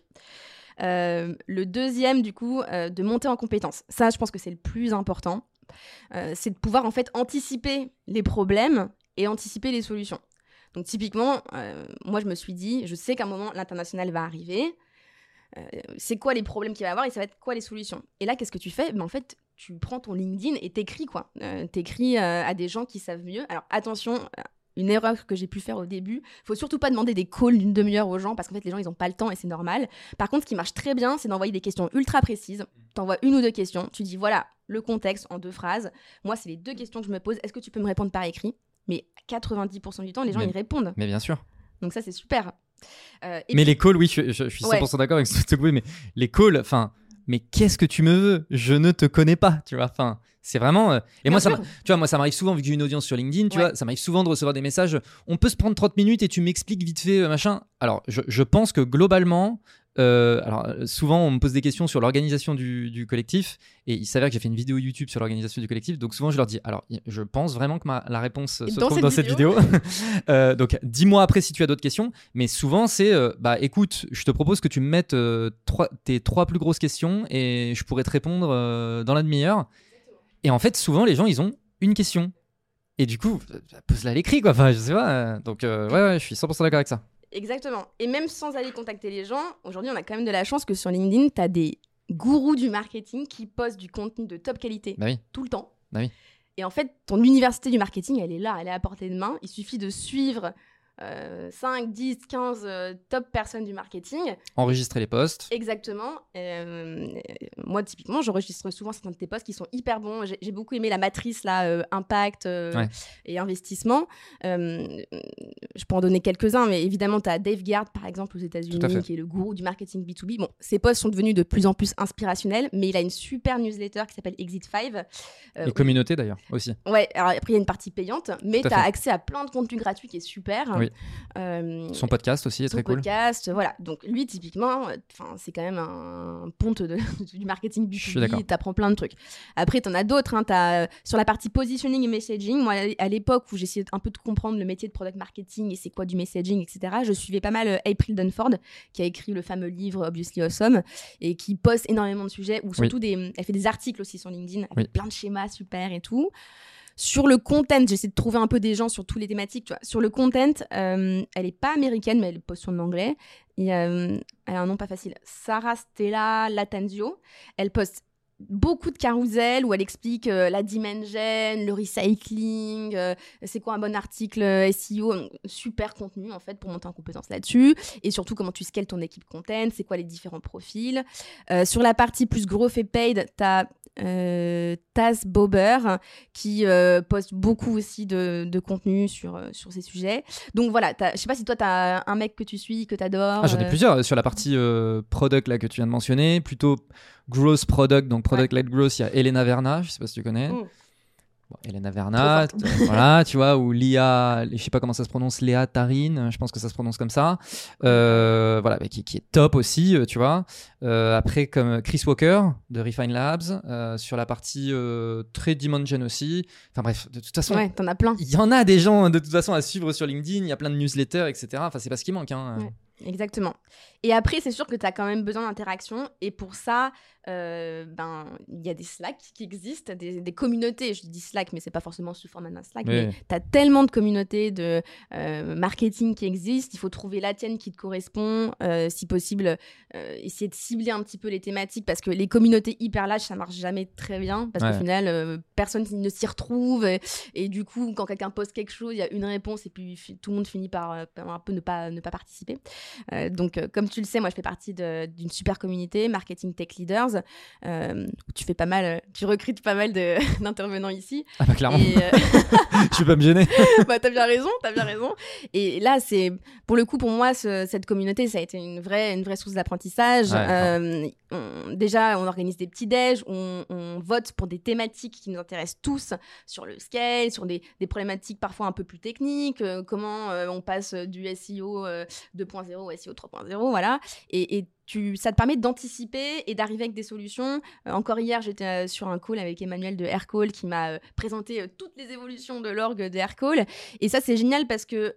Euh, le deuxième, du coup, euh, de monter en compétence. Ça, je pense que c'est le plus important. Euh, c'est de pouvoir, en fait, anticiper les problèmes et anticiper les solutions. Donc typiquement, moi, je me suis dit, je sais qu'à un moment, l'international va arriver. c'est quoi les problèmes qu'il va y avoir et ça va être quoi les solutions? Et là, qu'est-ce que tu fais? Ben, En fait, tu prends ton LinkedIn et t'écris quoi. t'écris à des gens qui savent mieux. Alors attention, une erreur que j'ai pu faire au début. Faut surtout pas demander des calls d'une demi-heure aux gens parce qu'en fait les gens ils ont pas le temps et c'est normal. Par contre, ce qui marche très bien, c'est d'envoyer des questions ultra précises. T'envoies une ou deux questions, tu dis voilà le contexte en deux phrases. Moi, c'est les deux questions que je me pose. Est-ce que tu peux me répondre par écrit? Mais 90% du temps, les gens ils répondent. Mais bien sûr. Donc ça c'est super. Euh, mais les calls, oui, je, suis 100% d'accord avec ce que tu mais les calls, enfin, mais qu'est-ce que tu me veux? Je ne te connais pas, tu vois. Enfin, c'est vraiment. Euh, et moi, ça tu vois, moi, ça m'arrive souvent, vu que j'ai une audience sur LinkedIn, tu vois, ça m'arrive souvent de recevoir des messages. On peut se prendre 30 minutes et tu m'expliques vite fait, euh, machin. Alors, je, pense que globalement, euh, alors, souvent, on me pose des questions sur l'organisation du, collectif, et il s'avère que j'ai fait une vidéo YouTube sur l'organisation du collectif, donc souvent je leur dis, alors, je pense vraiment que la réponse se trouve dans cette vidéo. donc, dis-moi après si tu as d'autres questions, mais souvent c'est, bah écoute, je te propose que tu me mettes tes trois plus grosses questions, et je pourrais te répondre dans la demi-heure. Et en fait, souvent, les gens, ils ont une question. Et du coup, pose-la à l'écrit, quoi. Enfin, je sais pas. Euh, donc, euh, ouais, ouais, je suis 100% d'accord avec ça. Exactement. Et même sans aller contacter les gens, aujourd'hui, on a quand même de la chance que sur LinkedIn, tu as des gourous du marketing qui postent du contenu de top qualité bah oui. tout le temps. Bah oui. Et en fait, ton université du marketing, elle est là, elle est à portée de main. Il suffit de suivre 5, 10, 15 top personnes du marketing. Enregistrer les posts. Exactement. Euh, moi, typiquement, j'enregistre souvent certains de tes posts qui sont hyper bons. J'ai beaucoup aimé la matrice, là, euh, impact euh, et investissement. je peux en donner quelques-uns, mais évidemment, tu as Dave Gard, par exemple, aux États-Unis, qui est le gourou du marketing B2B. Bon, ses posts sont devenus de plus en plus inspirationnels, mais il a une super newsletter qui s'appelle Exit 5. et communauté, d'ailleurs, aussi. Ouais, alors après, il y a une partie payante, mais tu as accès à plein de contenu gratuit qui est super. Euh, son podcast aussi est très cool. podcast, voilà. Donc lui, typiquement, c'est quand même un ponte de, du marketing B2B. T'apprends plein de trucs. Après, t'en as d'autres. Hein, as, euh, sur la partie positioning et messaging, moi, à l'époque où j'essayais un peu de comprendre le métier de product marketing et c'est quoi du messaging, etc., je suivais pas mal euh, April Dunford, qui a écrit le fameux livre Obviously Awesome et qui poste énormément de sujets, ou surtout des, elle fait des articles aussi sur LinkedIn avec plein de schémas super et tout. Sur le content, j'essaie de trouver un peu des gens sur toutes les thématiques. Tu vois. Sur le content, euh, elle est pas américaine, mais elle poste en anglais. Euh, elle a un nom pas facile. Sarah Stella Latanzio. Elle poste beaucoup de carousels où elle explique euh, la dimension, le recycling, euh, c'est quoi un bon article SEO, super contenu en fait pour monter en compétence là-dessus et surtout comment tu scales ton équipe content, c'est quoi les différents profils. sur la partie plus growth et paid, tu as Taz Bober qui poste beaucoup aussi de, de, contenu sur, sur ces sujets. Donc voilà, je sais pas si toi tu as un mec que tu suis, que tu adores. Ah, J'en ai plusieurs sur la partie product là que tu viens de mentionner, plutôt Growth Product, donc Product Led Growth, il y a Elena Verna, je sais pas si tu connais. Mm. Elena Verna, voilà, tu vois, ou Lia, je sais pas comment ça se prononce, Léa Tarine, je pense que ça se prononce comme ça, euh, voilà, qui, qui, est top aussi, euh, tu vois. Euh, après, comme Chris Walker de Refine Labs, sur la partie très Dimension aussi. Enfin bref, de toute façon, ouais, t'en as plein. Il y en a des gens de toute façon à suivre sur LinkedIn, il y a plein de newsletters, etc. Enfin, c'est pas ce qui manque. Hein. Exactement. Et après, c'est sûr que tu as quand même besoin d'interaction. Et pour ça, ben il y a des Slack qui existent, des, communautés. Je dis Slack, mais c'est pas forcément sous format d'un Slack. Mais tu as tellement de communautés de marketing qui existent. Il faut trouver la tienne qui te correspond. si possible, essayer de cibler un petit peu les thématiques parce que les communautés hyper larges, ça marche jamais très bien parce qu'au final, personne ne s'y retrouve. Et, du coup, quand quelqu'un pose quelque chose, il y a une réponse et puis tout le monde finit par, un peu ne pas, ne pas participer. donc, comme tu le sais, moi, je fais partie d'une super communauté, Marketing Tech Leaders, euh, tu fais pas mal, tu recrutes pas mal d'intervenants ici. Ah bah clairement. Et, euh, je vais pas me gêner. bah t'as bien raison, t'as bien raison. Et là, c'est pour le coup pour moi cette communauté, ça a été une vraie, une vraie source d'apprentissage. Euh, déjà, on organise des petits déj, on, on, vote pour des thématiques qui nous intéressent tous sur le scale, sur des, problématiques parfois un peu plus techniques, comment on passe du SEO 2.0 au SEO 3.0, voilà. Et ça te permet d'anticiper et d'arriver avec des solutions. Euh, encore hier, j'étais euh, sur un call avec Emmanuel de Aircall qui m'a euh, présenté toutes les évolutions de l'orgue de Aircall. Et ça, c'est génial parce que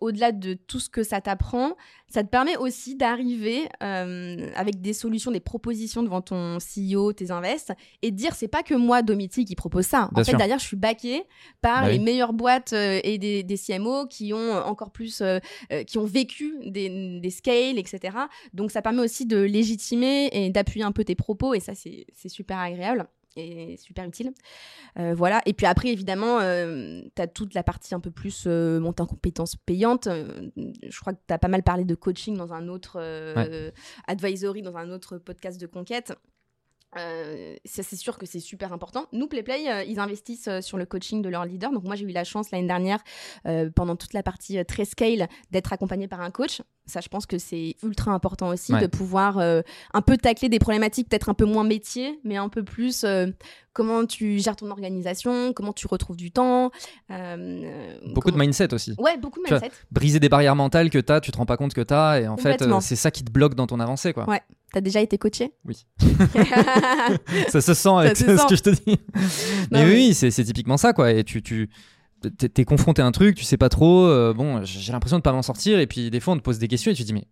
au-delà de tout ce que ça t'apprend, ça te permet aussi d'arriver avec des solutions, des propositions devant ton CEO, tes invests, et de dire c'est pas que moi, Domiti, qui propose ça. en fait, derrière, je suis baqué par bah les meilleures boîtes et des, des, CMO qui ont encore plus, qui ont vécu des, des scales, etc. Donc, ça permet aussi aussi de légitimer et d'appuyer un peu tes propos, et ça, c'est super agréable et super utile. Euh, voilà. Et puis après, évidemment, euh, tu as toute la partie un peu plus euh, montée en compétences payantes. je crois que tu as pas mal parlé de coaching dans un autre advisory, dans un autre podcast de conquête. Euh, ça c'est sûr que c'est super important. Nous, PlayPlay, euh, ils investissent euh, sur le coaching de leurs leaders. Donc moi, j'ai eu la chance l'année dernière, pendant toute la partie très scale, d'être accompagnée par un coach. Ça, je pense que c'est ultra important aussi de pouvoir un peu tacler des problématiques peut-être un peu moins métier, mais un peu plus comment tu gères ton organisation, comment tu retrouves du temps. beaucoup de mindset aussi. Ouais, beaucoup de mindset. briser des barrières mentales que tu as, tu te rends pas compte que tu as, et en fait, c'est ça qui te bloque dans ton avancée. Quoi. Ouais. T'as déjà été coaché? Oui. ça se sent avec ce que je te dis. mais, oui, c'est typiquement ça, quoi. Et tu, tu t'es confronté à un truc, tu sais pas trop. Euh, bon, j'ai l'impression de pas m'en sortir. Et puis des fois, on te pose des questions et tu te dis, mais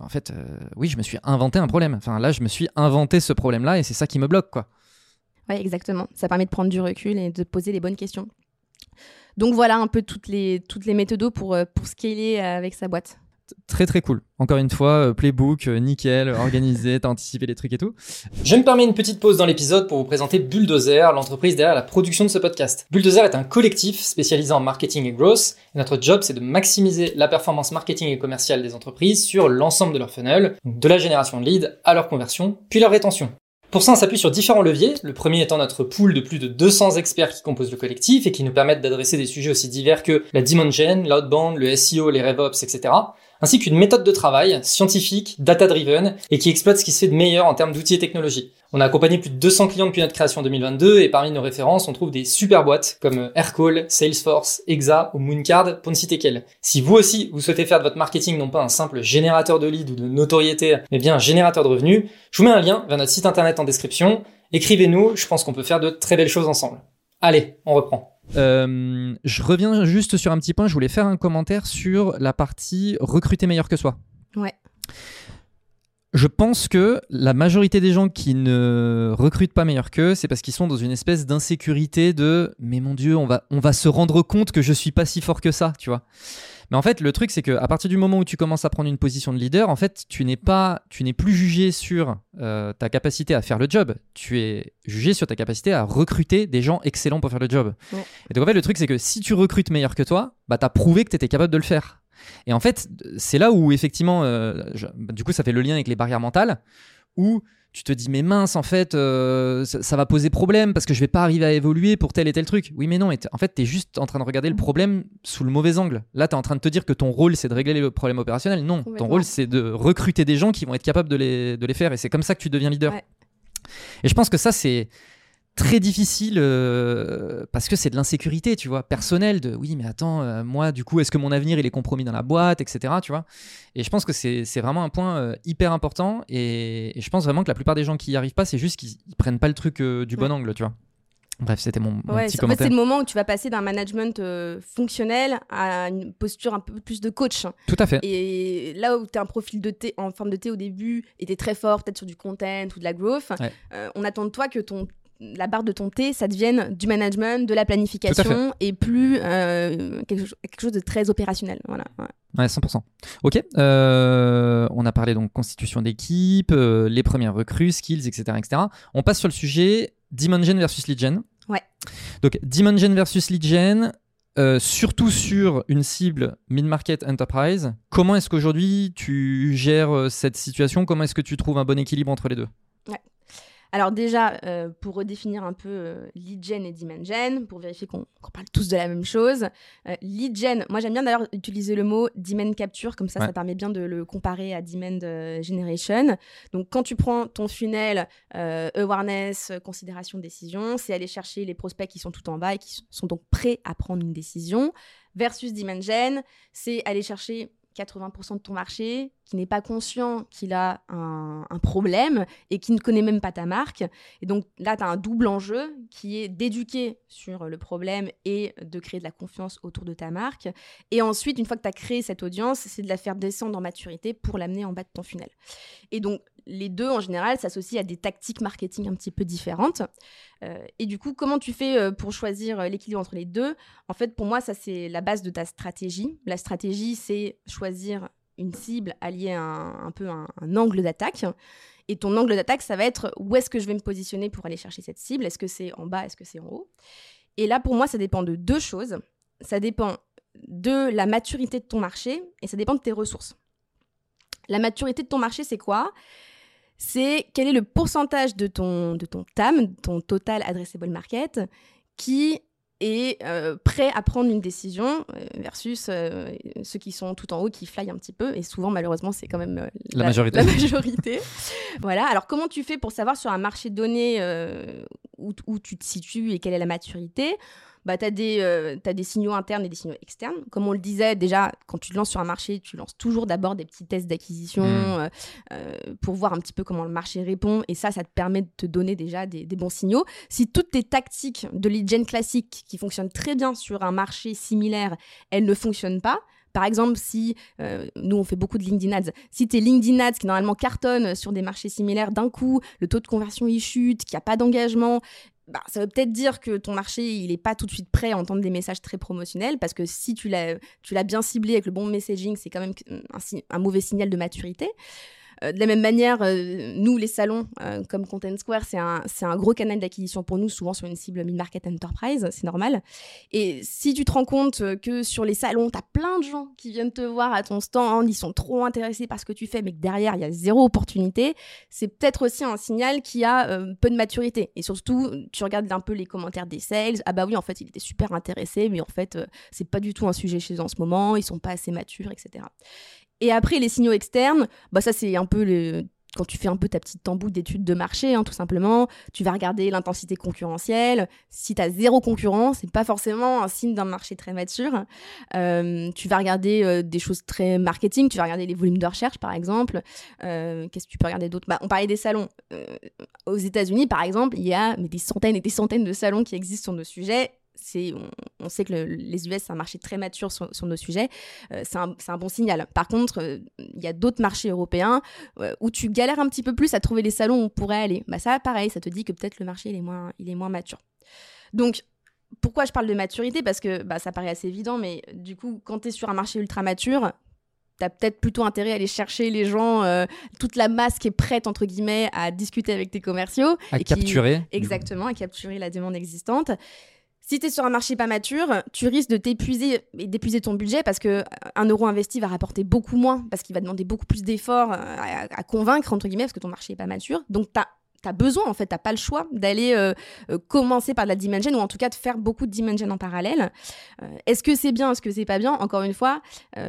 en fait, euh, oui, je me suis inventé un problème. Enfin, là, je me suis inventé ce problème-là et c'est ça qui me bloque, quoi. Ouais, exactement. Ça permet de prendre du recul et de poser les bonnes questions. Donc voilà un peu toutes les, toutes les méthodes pour, euh, pour scaler avec sa boîte très très cool. Encore une fois, euh, playbook, euh, nickel, organisé, t'as anticipé les trucs et tout. Je me permets une petite pause dans l'épisode pour vous présenter Bulldozer, l'entreprise derrière la production de ce podcast. Bulldozer est un collectif spécialisé en marketing et growth. Et notre job, c'est de maximiser la performance marketing et commerciale des entreprises sur l'ensemble de leur funnel, de la génération de leads à leur conversion, puis leur rétention. Pour ça, on s'appuie sur différents leviers, le premier étant notre pool de plus de 200 experts qui composent le collectif et qui nous permettent d'adresser des sujets aussi divers que la demand gen, l'outbound, le SEO, les RevOps, etc ainsi qu'une méthode de travail scientifique, data-driven, et qui exploite ce qui se fait de meilleur en termes d'outils et technologies. On a accompagné plus de 200 clients depuis notre création 2022, et parmi nos références, on trouve des super boîtes comme Aircall, Salesforce, Exa ou Mooncard, pour ne citer qu'elles. Si vous aussi, vous souhaitez faire de votre marketing non pas un simple générateur de leads ou de notoriété, mais bien un générateur de revenus, je vous mets un lien vers notre site internet en description. Écrivez-nous, je pense qu'on peut faire de très belles choses ensemble. Allez, on reprend. Euh, je reviens juste sur un petit point. Je voulais faire un commentaire sur la partie recruter meilleur que soi. Ouais. Je pense que la majorité des gens qui ne recrutent pas meilleur qu'eux, c'est parce qu'ils sont dans une espèce d'insécurité de mais mon dieu, on va, on va se rendre compte que je suis pas si fort que ça, tu vois. Mais en fait, le truc, c'est qu'à partir du moment où tu commences à prendre une position de leader, en fait, tu n'es pas, tu n'es plus jugé sur euh, ta capacité à faire le job. Tu es jugé sur ta capacité à recruter des gens excellents pour faire le job. Et donc, en fait, le truc, c'est que si tu recrutes meilleur que toi, bah, tu as prouvé que tu étais capable de le faire. Et en fait, c'est là où, effectivement, euh, du coup, ça fait le lien avec les barrières mentales, où tu te dis mais mince en fait euh, ça, va poser problème parce que je vais pas arriver à évoluer pour tel et tel truc. Oui mais non, en fait tu es juste en train de regarder le problème sous le mauvais angle. Là tu es en train de te dire que ton rôle c'est de régler les problèmes opérationnels. Non, ton rôle c'est de recruter des gens qui vont être capables de les, de les faire et c'est comme ça que tu deviens leader. Et je pense que ça c'est très difficile euh, parce que c'est de l'insécurité, tu vois, personnelle de oui, mais attends, euh, moi, du coup, est-ce que mon avenir il est compromis dans la boîte, etc. Tu vois. Et je pense que c'est vraiment un point euh, hyper important et, je pense vraiment que la plupart des gens qui y arrivent pas, c'est juste qu'ils prennent pas le truc du bon angle, tu vois. Bref, c'était mon, mon Ouais, petit en fait, c'est commentaire. le moment où tu vas passer d'un management euh, fonctionnel à une posture un peu plus de coach. Tout à fait. Et là où tu as un profil de thé en forme de thé au début et tu es très fort, peut-être sur du content ou de la growth, Ouais. euh, on attend de toi que ton la barre de ton thé, ça devienne du management, de la planification et plus euh, quelque, cho- quelque chose de très opérationnel. Voilà. ouais. Ouais, 100%. Ok. euh, on a parlé donc constitution d'équipe, euh, les premières recrues, skills, etc., etc. On passe sur le sujet Dimension versus lead gen. Ouais. Donc Dimension versus lead gen, euh, surtout sur une cible mid-market enterprise. Comment est-ce qu'aujourd'hui tu gères euh, cette situation? Comment est-ce que tu trouves un bon équilibre entre les deux? Alors déjà, euh, pour redéfinir un peu euh, lead gen et demand gen, pour vérifier qu'on parle tous de la même chose, euh, lead gen, moi j'aime bien d'ailleurs utiliser le mot demand capture, comme ça Ouais. ça permet bien de le comparer à demand euh, generation. Donc quand tu prends ton funnel euh, awareness, considération, décision, c'est aller chercher les prospects qui sont tout en bas et qui sont donc prêts à prendre une décision, versus demand gen, c'est aller chercher 80% de ton marché qui n'est pas conscient qu'il a un, problème et qui ne connaît même pas ta marque. Et donc là, tu as un double enjeu qui est d'éduquer sur le problème et de créer de la confiance autour de ta marque. Et ensuite, une fois que tu as créé cette audience, c'est de la faire descendre en maturité pour l'amener en bas de ton funnel. Et donc, les deux, en général, s'associent à des tactiques marketing un petit peu différentes. Euh, et du coup, comment tu fais euh, pour choisir euh, l'équilibre entre les deux? En fait, pour moi, ça, c'est la base de ta stratégie. La stratégie, c'est choisir une cible alliée à un, peu un angle d'attaque. Et ton angle d'attaque, ça va être où est-ce que je vais me positionner pour aller chercher cette cible? Est-ce que c'est en bas? Est-ce que c'est en haut? Et là, pour moi, ça dépend de deux choses. Ça dépend de la maturité de ton marché et ça dépend de tes ressources. La maturité de ton marché, c'est quoi? C'est quel est le pourcentage de ton, de ton TAM, ton Total Addressable Market, qui est euh, prêt à prendre une décision euh, versus euh, ceux qui sont tout en haut qui flyent un petit peu et souvent malheureusement c'est quand même La majorité. la majorité. voilà alors comment tu fais pour savoir sur un marché donné où, où tu te situes et quelle est la maturité? Bah, tu as, des signaux internes et des signaux externes. Comme on le disait, déjà, quand tu te lances sur un marché, tu lances toujours d'abord des petits tests d'acquisition Mm. euh, euh, pour voir un petit peu comment le marché répond. Et ça, ça te permet de te donner déjà des, des bons signaux. Si toutes tes tactiques de lead gen classique qui fonctionnent très bien sur un marché similaire, elles ne fonctionnent pas, par exemple, si euh, nous on fait beaucoup de LinkedIn Ads, si tes LinkedIn Ads qui normalement cartonnent sur des marchés similaires, d'un coup le taux de conversion il chute, qu'il n'y a pas d'engagement, bah, ça veut peut-être dire que ton marché il n'est pas tout de suite prêt à entendre des messages très promotionnels parce que si tu l'as bien ciblé avec le bon messaging, c'est quand même si- un mauvais signal de maturité. Euh, de la même manière, euh, nous, les salons, euh, comme Content Square, c'est un, un gros canal d'acquisition pour nous, souvent sur une cible mid-market enterprise, c'est normal. Et si tu te rends compte que sur les salons, tu as plein de gens qui viennent te voir à ton stand, ils sont trop intéressés par ce que tu fais, mais que derrière, il y a zéro opportunité, c'est peut-être aussi un signal qui a peu de maturité. Et surtout, tu regardes un peu les commentaires des sales. Ah bah oui, en fait, il était super intéressé, mais en fait, c'est pas du tout un sujet chez eux en ce moment, ils sont pas assez matures, etc. Et après, les signaux externes, bah ça, c'est un peu quand tu fais un peu ta petite tambour d'études de marché, hein, tout simplement, tu vas regarder l'intensité concurrentielle. Si tu as zéro concurrent, c'est pas forcément un signe d'un marché très mature. Euh, tu vas regarder euh, des choses très marketing, tu vas regarder les volumes de recherche, par exemple. Euh, Qu'est-ce que tu peux regarder d'autre? Bah, On parlait des salons. Aux États-Unis, par exemple, il y a des centaines et des centaines de salons qui existent sur nos sujets. C'est, on, on sait que le- les US, c'est un marché très mature sur, sur nos sujets. Euh, c'est un, c'est un bon signal. Par contre, euh, il y a d'autres marchés européens euh, où tu galères un petit peu plus à trouver les salons où on pourrait aller. Bah ça, pareil, ça te dit que peut-être le marché il est moins, il est moins mature. Donc, pourquoi je parle de maturité? Parce que bah, ça paraît assez évident, mais du coup, quand tu es sur un marché ultra mature, tu as peut-être plutôt intérêt à aller chercher les gens, euh, toute la masse qui est prête, entre guillemets, à discuter avec tes commerciaux. À et qui- capturer. Exactement, à capturer la demande existante. Si tu es sur un marché pas mature, tu risques de t'épuiser et d'épuiser ton budget parce que euh, un euro investi va rapporter beaucoup moins, parce qu'il va demander beaucoup plus d'efforts euh, à, à convaincre, entre guillemets, parce que ton marché est pas mature. Donc, tu as besoin, en fait, tu pas le choix d'aller euh, euh, commencer par de la dimension ou en tout cas de faire beaucoup de dimension en parallèle. Euh, est-ce que c'est bien, est-ce que c'est pas bien? Encore une fois,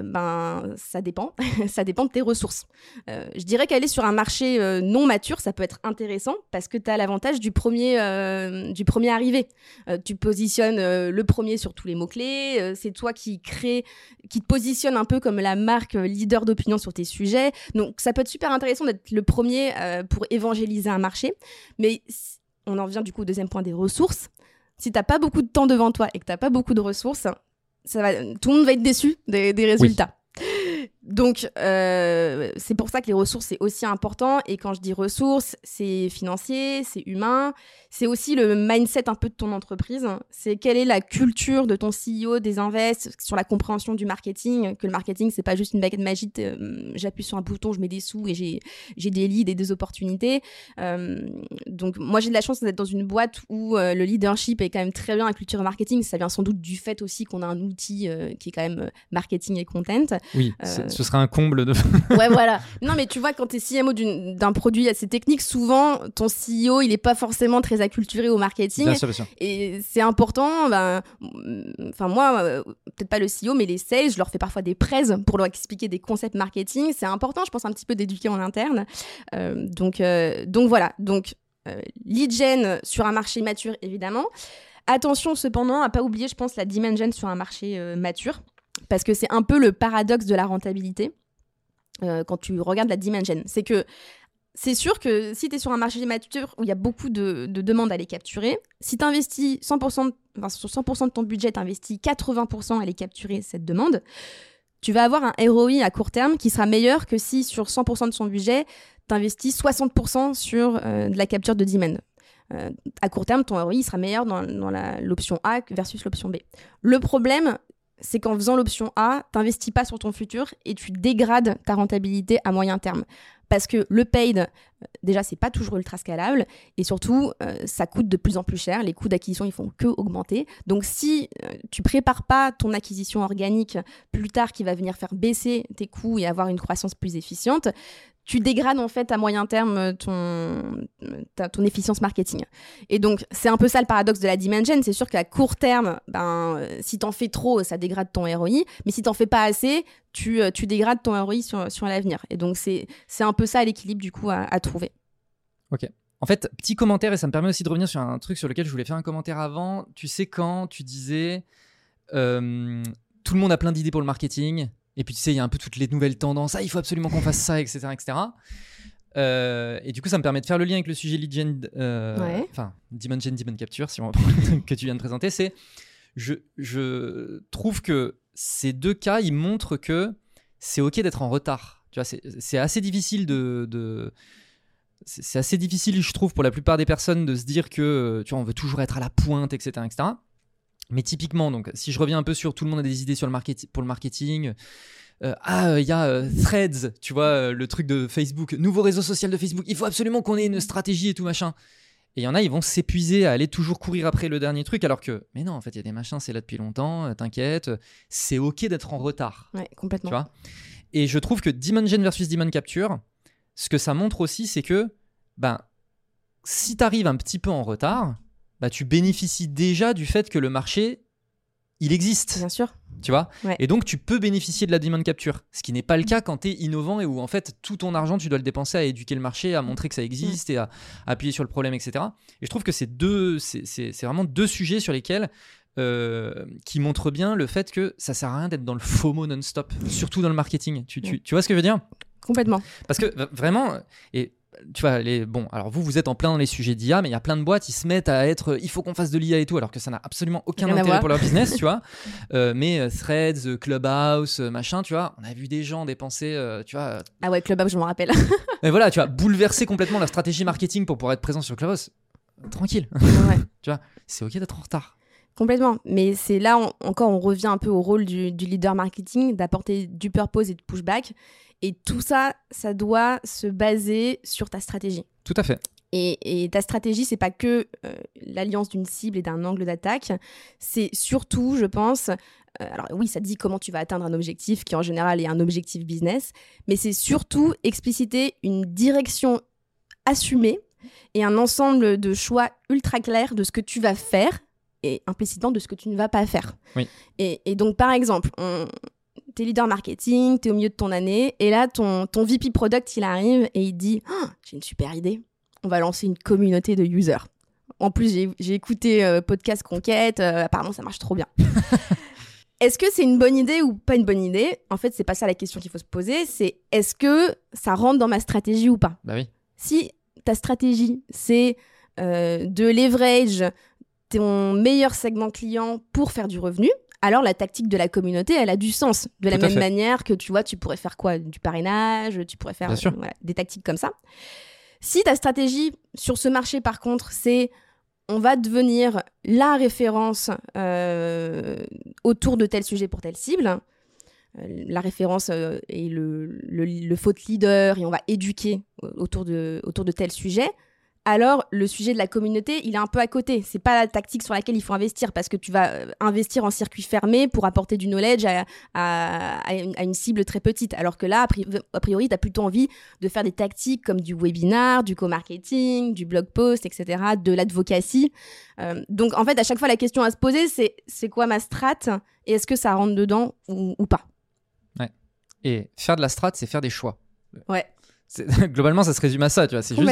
ben, ça dépend. ça dépend de tes ressources. Je dirais qu'aller sur un marché non mature, ça peut être intéressant parce que tu as l'avantage du premier, du premier arrivé. Tu positionnes le premier sur tous les mots-clés. euh, c'est toi qui crée, qui te positionne un peu comme la marque leader d'opinion sur tes sujets. Donc, ça peut être super intéressant d'être le premier pour évangéliser un marché. Mais on en vient du coup au deuxième point des ressources. Si t'as pas beaucoup de temps devant toi et que t'as pas beaucoup de ressources, ça va, tout le monde va être déçu des, des résultats. Donc, euh, c'est pour ça que les ressources, c'est aussi important. Et quand je dis ressources, c'est financier, c'est humain. C'est aussi le mindset un peu de ton entreprise. C'est quelle est la culture de ton CEO, des invests, sur la compréhension du marketing? Que le marketing, c'est pas juste une baguette magique. Euh, J'appuie sur un bouton, je mets des sous et j'ai des leads et des opportunités. Euh, donc, moi, j'ai de la chance d'être dans une boîte où euh, le leadership est quand même très bien la culture marketing. Ça vient sans doute du fait aussi qu'on a un outil qui est quand même marketing et content. Oui, ce serait un comble de. ouais, voilà. Non, mais tu vois, quand tu es CMO d'un produit assez technique, souvent, ton CEO, il n'est pas forcément très acculturé au marketing. Bien sûr, bien sûr. Et c'est important. Ben, enfin, moi, euh, peut-être pas le CEO, mais les sales, je leur fais parfois des prêts pour leur expliquer des concepts marketing. C'est important, je pense, un petit peu d'éduquer en interne. Euh, donc, euh, donc voilà. Donc, lead gen sur un marché mature, évidemment. Attention cependant à pas oublier, je pense, la demand gen sur un marché mature parce que c'est un peu le paradoxe de la rentabilité euh, quand tu regardes la dimension. C'est que c'est sûr que si tu es sur un marché mature où il y a beaucoup de, demandes à les capturer, si tu investis 100%, enfin, sur 100% de ton budget, tu investis 80% à les capturer cette demande, tu vas avoir un ROI à court terme qui sera meilleur que si sur 100% de son budget, tu investis 60% sur euh, de la capture de demand. Euh, à court terme, ton ROI sera meilleur dans l'option A versus l'option B. Le problème, c'est qu'en faisant l'option A, tu n'investis pas sur ton futur et tu dégrades ta rentabilité à moyen terme. Parce que le paid, euh, déjà, c'est pas toujours ultra scalable et surtout, euh, ça coûte de plus en plus cher. Les coûts d'acquisition, ils font que augmenter. Donc, si euh, tu prépares pas ton acquisition organique plus tard qui va venir faire baisser tes coûts et avoir une croissance plus efficiente, tu dégrades en fait à moyen terme euh, ton, ton efficience marketing. Et donc, c'est un peu ça le paradoxe de la dimension. C'est sûr qu'à court terme, ben, euh, si t'en fais trop, ça dégrade ton ROI. Mais si t'en fais pas assez, tu, euh, tu dégrades ton ROI sur, sur l'avenir. Et donc, c'est un peu ça l'équilibre du coup à, trouver. Ok. En fait, petit commentaire, et ça me permet aussi de revenir sur un truc sur lequel je voulais faire un commentaire avant. Tu sais, quand tu disais tout le monde a plein d'idées pour le marketing, et puis tu sais, il y a un peu toutes les nouvelles tendances. Ah, il faut absolument qu'on fasse ça, etc. etc. Euh, et du coup, ça me permet de faire le lien avec le sujet lead gen, euh, enfin, Demon Gen, Demon Capture, si on reprend que tu viens de présenter. C'est, je, je trouve que ces deux cas, ils montrent que c'est OK d'être en retard. Tu vois, c'est assez difficile de, de c'est assez difficile, je trouve, pour la plupart des personnes de se dire que, tu vois, on veut toujours être à la pointe, etc., etc. Mais typiquement, donc, si je reviens un peu sur tout le monde a des idées sur le marketing, pour le marketing. Euh, ah, il y a euh, Threads, tu vois, euh, le truc de Facebook, nouveau réseau social de Facebook. Il faut absolument qu'on ait une stratégie et tout machin. Et il y en a, ils vont s'épuiser à aller toujours courir après le dernier truc, alors que, mais non, en fait, il y a des machins, c'est là depuis longtemps, t'inquiète, c'est ok d'être en retard. Ouais, complètement. Tu vois? Et je trouve que Gen versus Demon Capture, ce que ça montre aussi, c'est que, ben, si t'arrives un petit peu en retard, bah, tu bénéficies déjà du fait que le marché, il existe. Bien sûr. Tu vois? Et donc, tu peux bénéficier de la demand capture. Ce qui n'est pas le cas quand tu es innovant et où, en fait, tout ton argent, tu dois le dépenser à éduquer le marché, à montrer que ça existe et à, appuyer sur le problème, etc. Et je trouve que c'est deux, c'est vraiment deux sujets sur lesquels. Euh, qui montrent bien le fait que ça sert à rien d'être dans le FOMO non-stop, surtout dans le marketing. Tu, tu, tu vois ce que je veux dire? Complètement. Parce que vraiment, et tu vois, les, bon, alors vous, vous êtes en plein dans les sujets d'IA, mais il y a plein de boîtes, ils se mettent à être, il faut qu'on fasse de l'IA et tout, alors que ça n'a absolument aucun intérêt pour leur business, tu vois. Euh, mais euh, Threads, euh, Clubhouse, machin, tu vois, on a vu des gens dépenser, tu vois. Ah ouais, Clubhouse, je m'en rappelle. mais voilà, tu vois, bouleverser complètement la stratégie marketing pour pouvoir être présent sur Clubhouse. Tranquille. tu vois, c'est ok d'être en retard. Complètement. Mais c'est là, encore, on revient un peu au rôle du, du leader marketing, d'apporter du purpose et de pushback. Et tout ça, ça doit se baser sur ta stratégie. Tout à fait. Et, ta stratégie, c'est pas que euh, l'alliance d'une cible et d'un angle d'attaque, c'est surtout, je pense, euh, alors oui, ça dit comment tu vas atteindre un objectif qui en général est un objectif business, mais c'est surtout expliciter une direction assumée et un ensemble de choix ultra clairs de ce que tu vas faire et implicitement de ce que tu ne vas pas faire. Oui. Et, et donc, par exemple, on, t'es leader marketing, t'es au milieu de ton année, et là, ton, ton VP product, il arrive et il dit ah, J'ai une super idée, on va lancer une communauté de users. En plus, j'ai écouté euh, podcast Conquête, euh, apparemment, ça marche trop bien. est-ce que c'est une bonne idée ou pas une bonne idée? En fait, c'est pas ça la question qu'il faut se poser, c'est est-ce que ça rentre dans ma stratégie ou pas? Bah oui. Si ta stratégie, c'est euh, de leverage ton meilleur segment client pour faire du revenu, alors la tactique de la communauté, elle a du sens. De la Tout même manière que tu vois, tu pourrais faire quoi? Du parrainage, tu pourrais faire euh, voilà, des tactiques comme ça. Si ta stratégie sur ce marché, par contre, c'est on va devenir la référence euh, autour de tel sujet pour telle cible, euh, la référence euh, est le, le, le faute leader et on va éduquer euh, autour de, autour de tel sujet, alors le sujet de la communauté, il est un peu à côté. C'est pas la tactique sur laquelle il faut investir parce que tu vas euh, investir en circuit fermé pour apporter du knowledge à, à- à une, à une cible très petite. Alors que là, a pri- a priori, tu as plutôt envie de faire des tactiques comme du webinar, du co-marketing, du blog post, etc., de l'advocacy. Euh, donc en fait, à chaque fois, la question à se poser, c'est c'est quoi ma strat et est-ce que ça rentre dedans ou, ou pas? Et faire de la strat, c'est faire des choix. Ouais. Globalement, ça se résume à ça, tu vois. C'est juste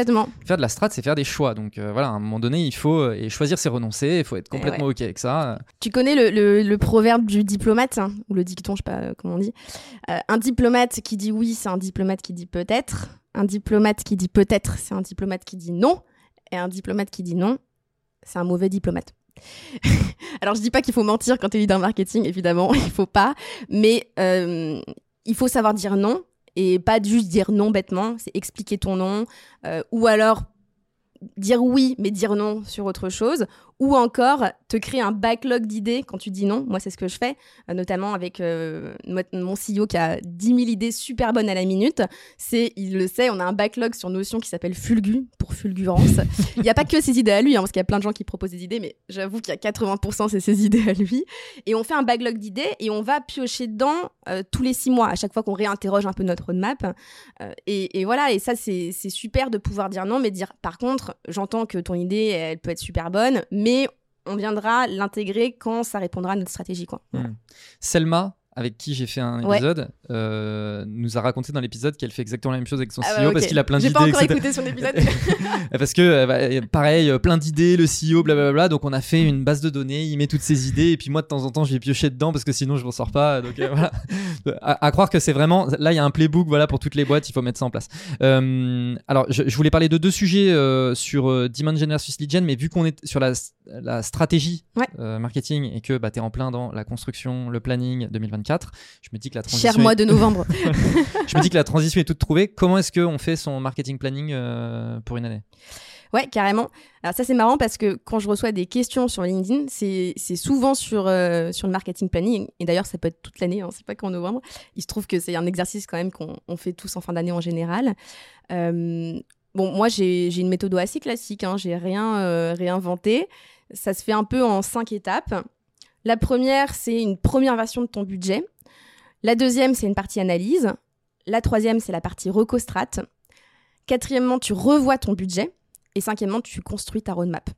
faire de la strat, c'est faire des choix. Donc euh, voilà, à un moment donné, il faut euh, et choisir, c'est renoncer. Il faut être complètement ok avec ça. Tu connais le, le- le proverbe du diplomate, hein, ou le dicton, je sais pas euh, comment on dit. Euh, un diplomate qui dit oui, c'est un diplomate qui dit peut-être. Un diplomate qui dit peut-être, c'est un diplomate qui dit non. Et un diplomate qui dit non, c'est un mauvais diplomate. Alors je dis pas qu'il faut mentir quand tu es leader marketing, évidemment, il faut pas. Mais euh, il faut savoir dire non et pas juste dire non bêtement, c'est expliquer ton non. euh, ou alors dire oui mais dire non sur autre chose ou encore te créer un backlog d'idées quand tu dis non. Moi, c'est ce que je fais, euh, notamment avec euh, mo- mon CEO qui a 10 000 idées super bonnes à la minute. C'est, il le sait, on a un backlog sur Notion qui s'appelle Fulgu, pour fulgurance. Il n'y a pas que ses idées à lui, hein, parce qu'il y a plein de gens qui proposent des idées, mais j'avoue qu'il y a 80% c'est ses idées à lui. Et on fait un backlog d'idées et on va piocher dedans euh, tous les six mois, à chaque fois qu'on réinterroge un peu notre roadmap. Euh, et, et voilà, et ça, c'est c'est super de pouvoir dire non, mais dire par contre, j'entends que ton idée, elle peut être super bonne, mais on viendra l'intégrer quand ça répondra à notre stratégie. Quoi. Voilà. Selma, avec qui j'ai fait un Ouais. épisode, euh, nous a raconté dans l'épisode qu'elle fait exactement la même chose avec son Ah CEO ouais, ok. parce qu'il a plein J'ai d'idées. pas encore etc. écouté son épisode. parce que euh, bah, pareil, euh, plein d'idées, le CEO, blablabla. Donc on a fait une base de données, il met toutes ses idées et puis moi de temps en temps je vais piocher dedans parce que sinon je m'en sors pas. Donc euh, voilà. À, à croire que c'est vraiment là il y a un playbook voilà pour toutes les boîtes, il faut mettre ça en place. Euh, alors je, je voulais parler de deux sujets sur Demand Gen versus Lead Gen, mais vu qu'on est sur la, la stratégie Ouais. marketing et que bah, tu es en plein dans la construction, le planning 2024, je me dis que la transition Cher mois est- de novembre. je me dis que la transition est toute trouvée. Comment est-ce qu'on fait son marketing planning euh, pour une année? Ouais, carrément. Alors ça, c'est marrant parce que quand je reçois des questions sur LinkedIn, c'est souvent sur, euh, sur le marketing planning. Et d'ailleurs, ça peut être toute l'année, hein, c'est pas qu'en novembre. Il se trouve que c'est un exercice quand même qu'on on fait tous en fin d'année en général. Euh, bon, moi, j'ai une méthode assez classique. Hein, j'ai rien réinventé. Ça se fait un peu en cinq étapes. La première, c'est une première version de ton budget. La deuxième, c'est une partie analyse. La troisième, c'est la partie recostrat. Quatrièmement, tu revois ton budget. Et cinquièmement, tu construis ta roadmap.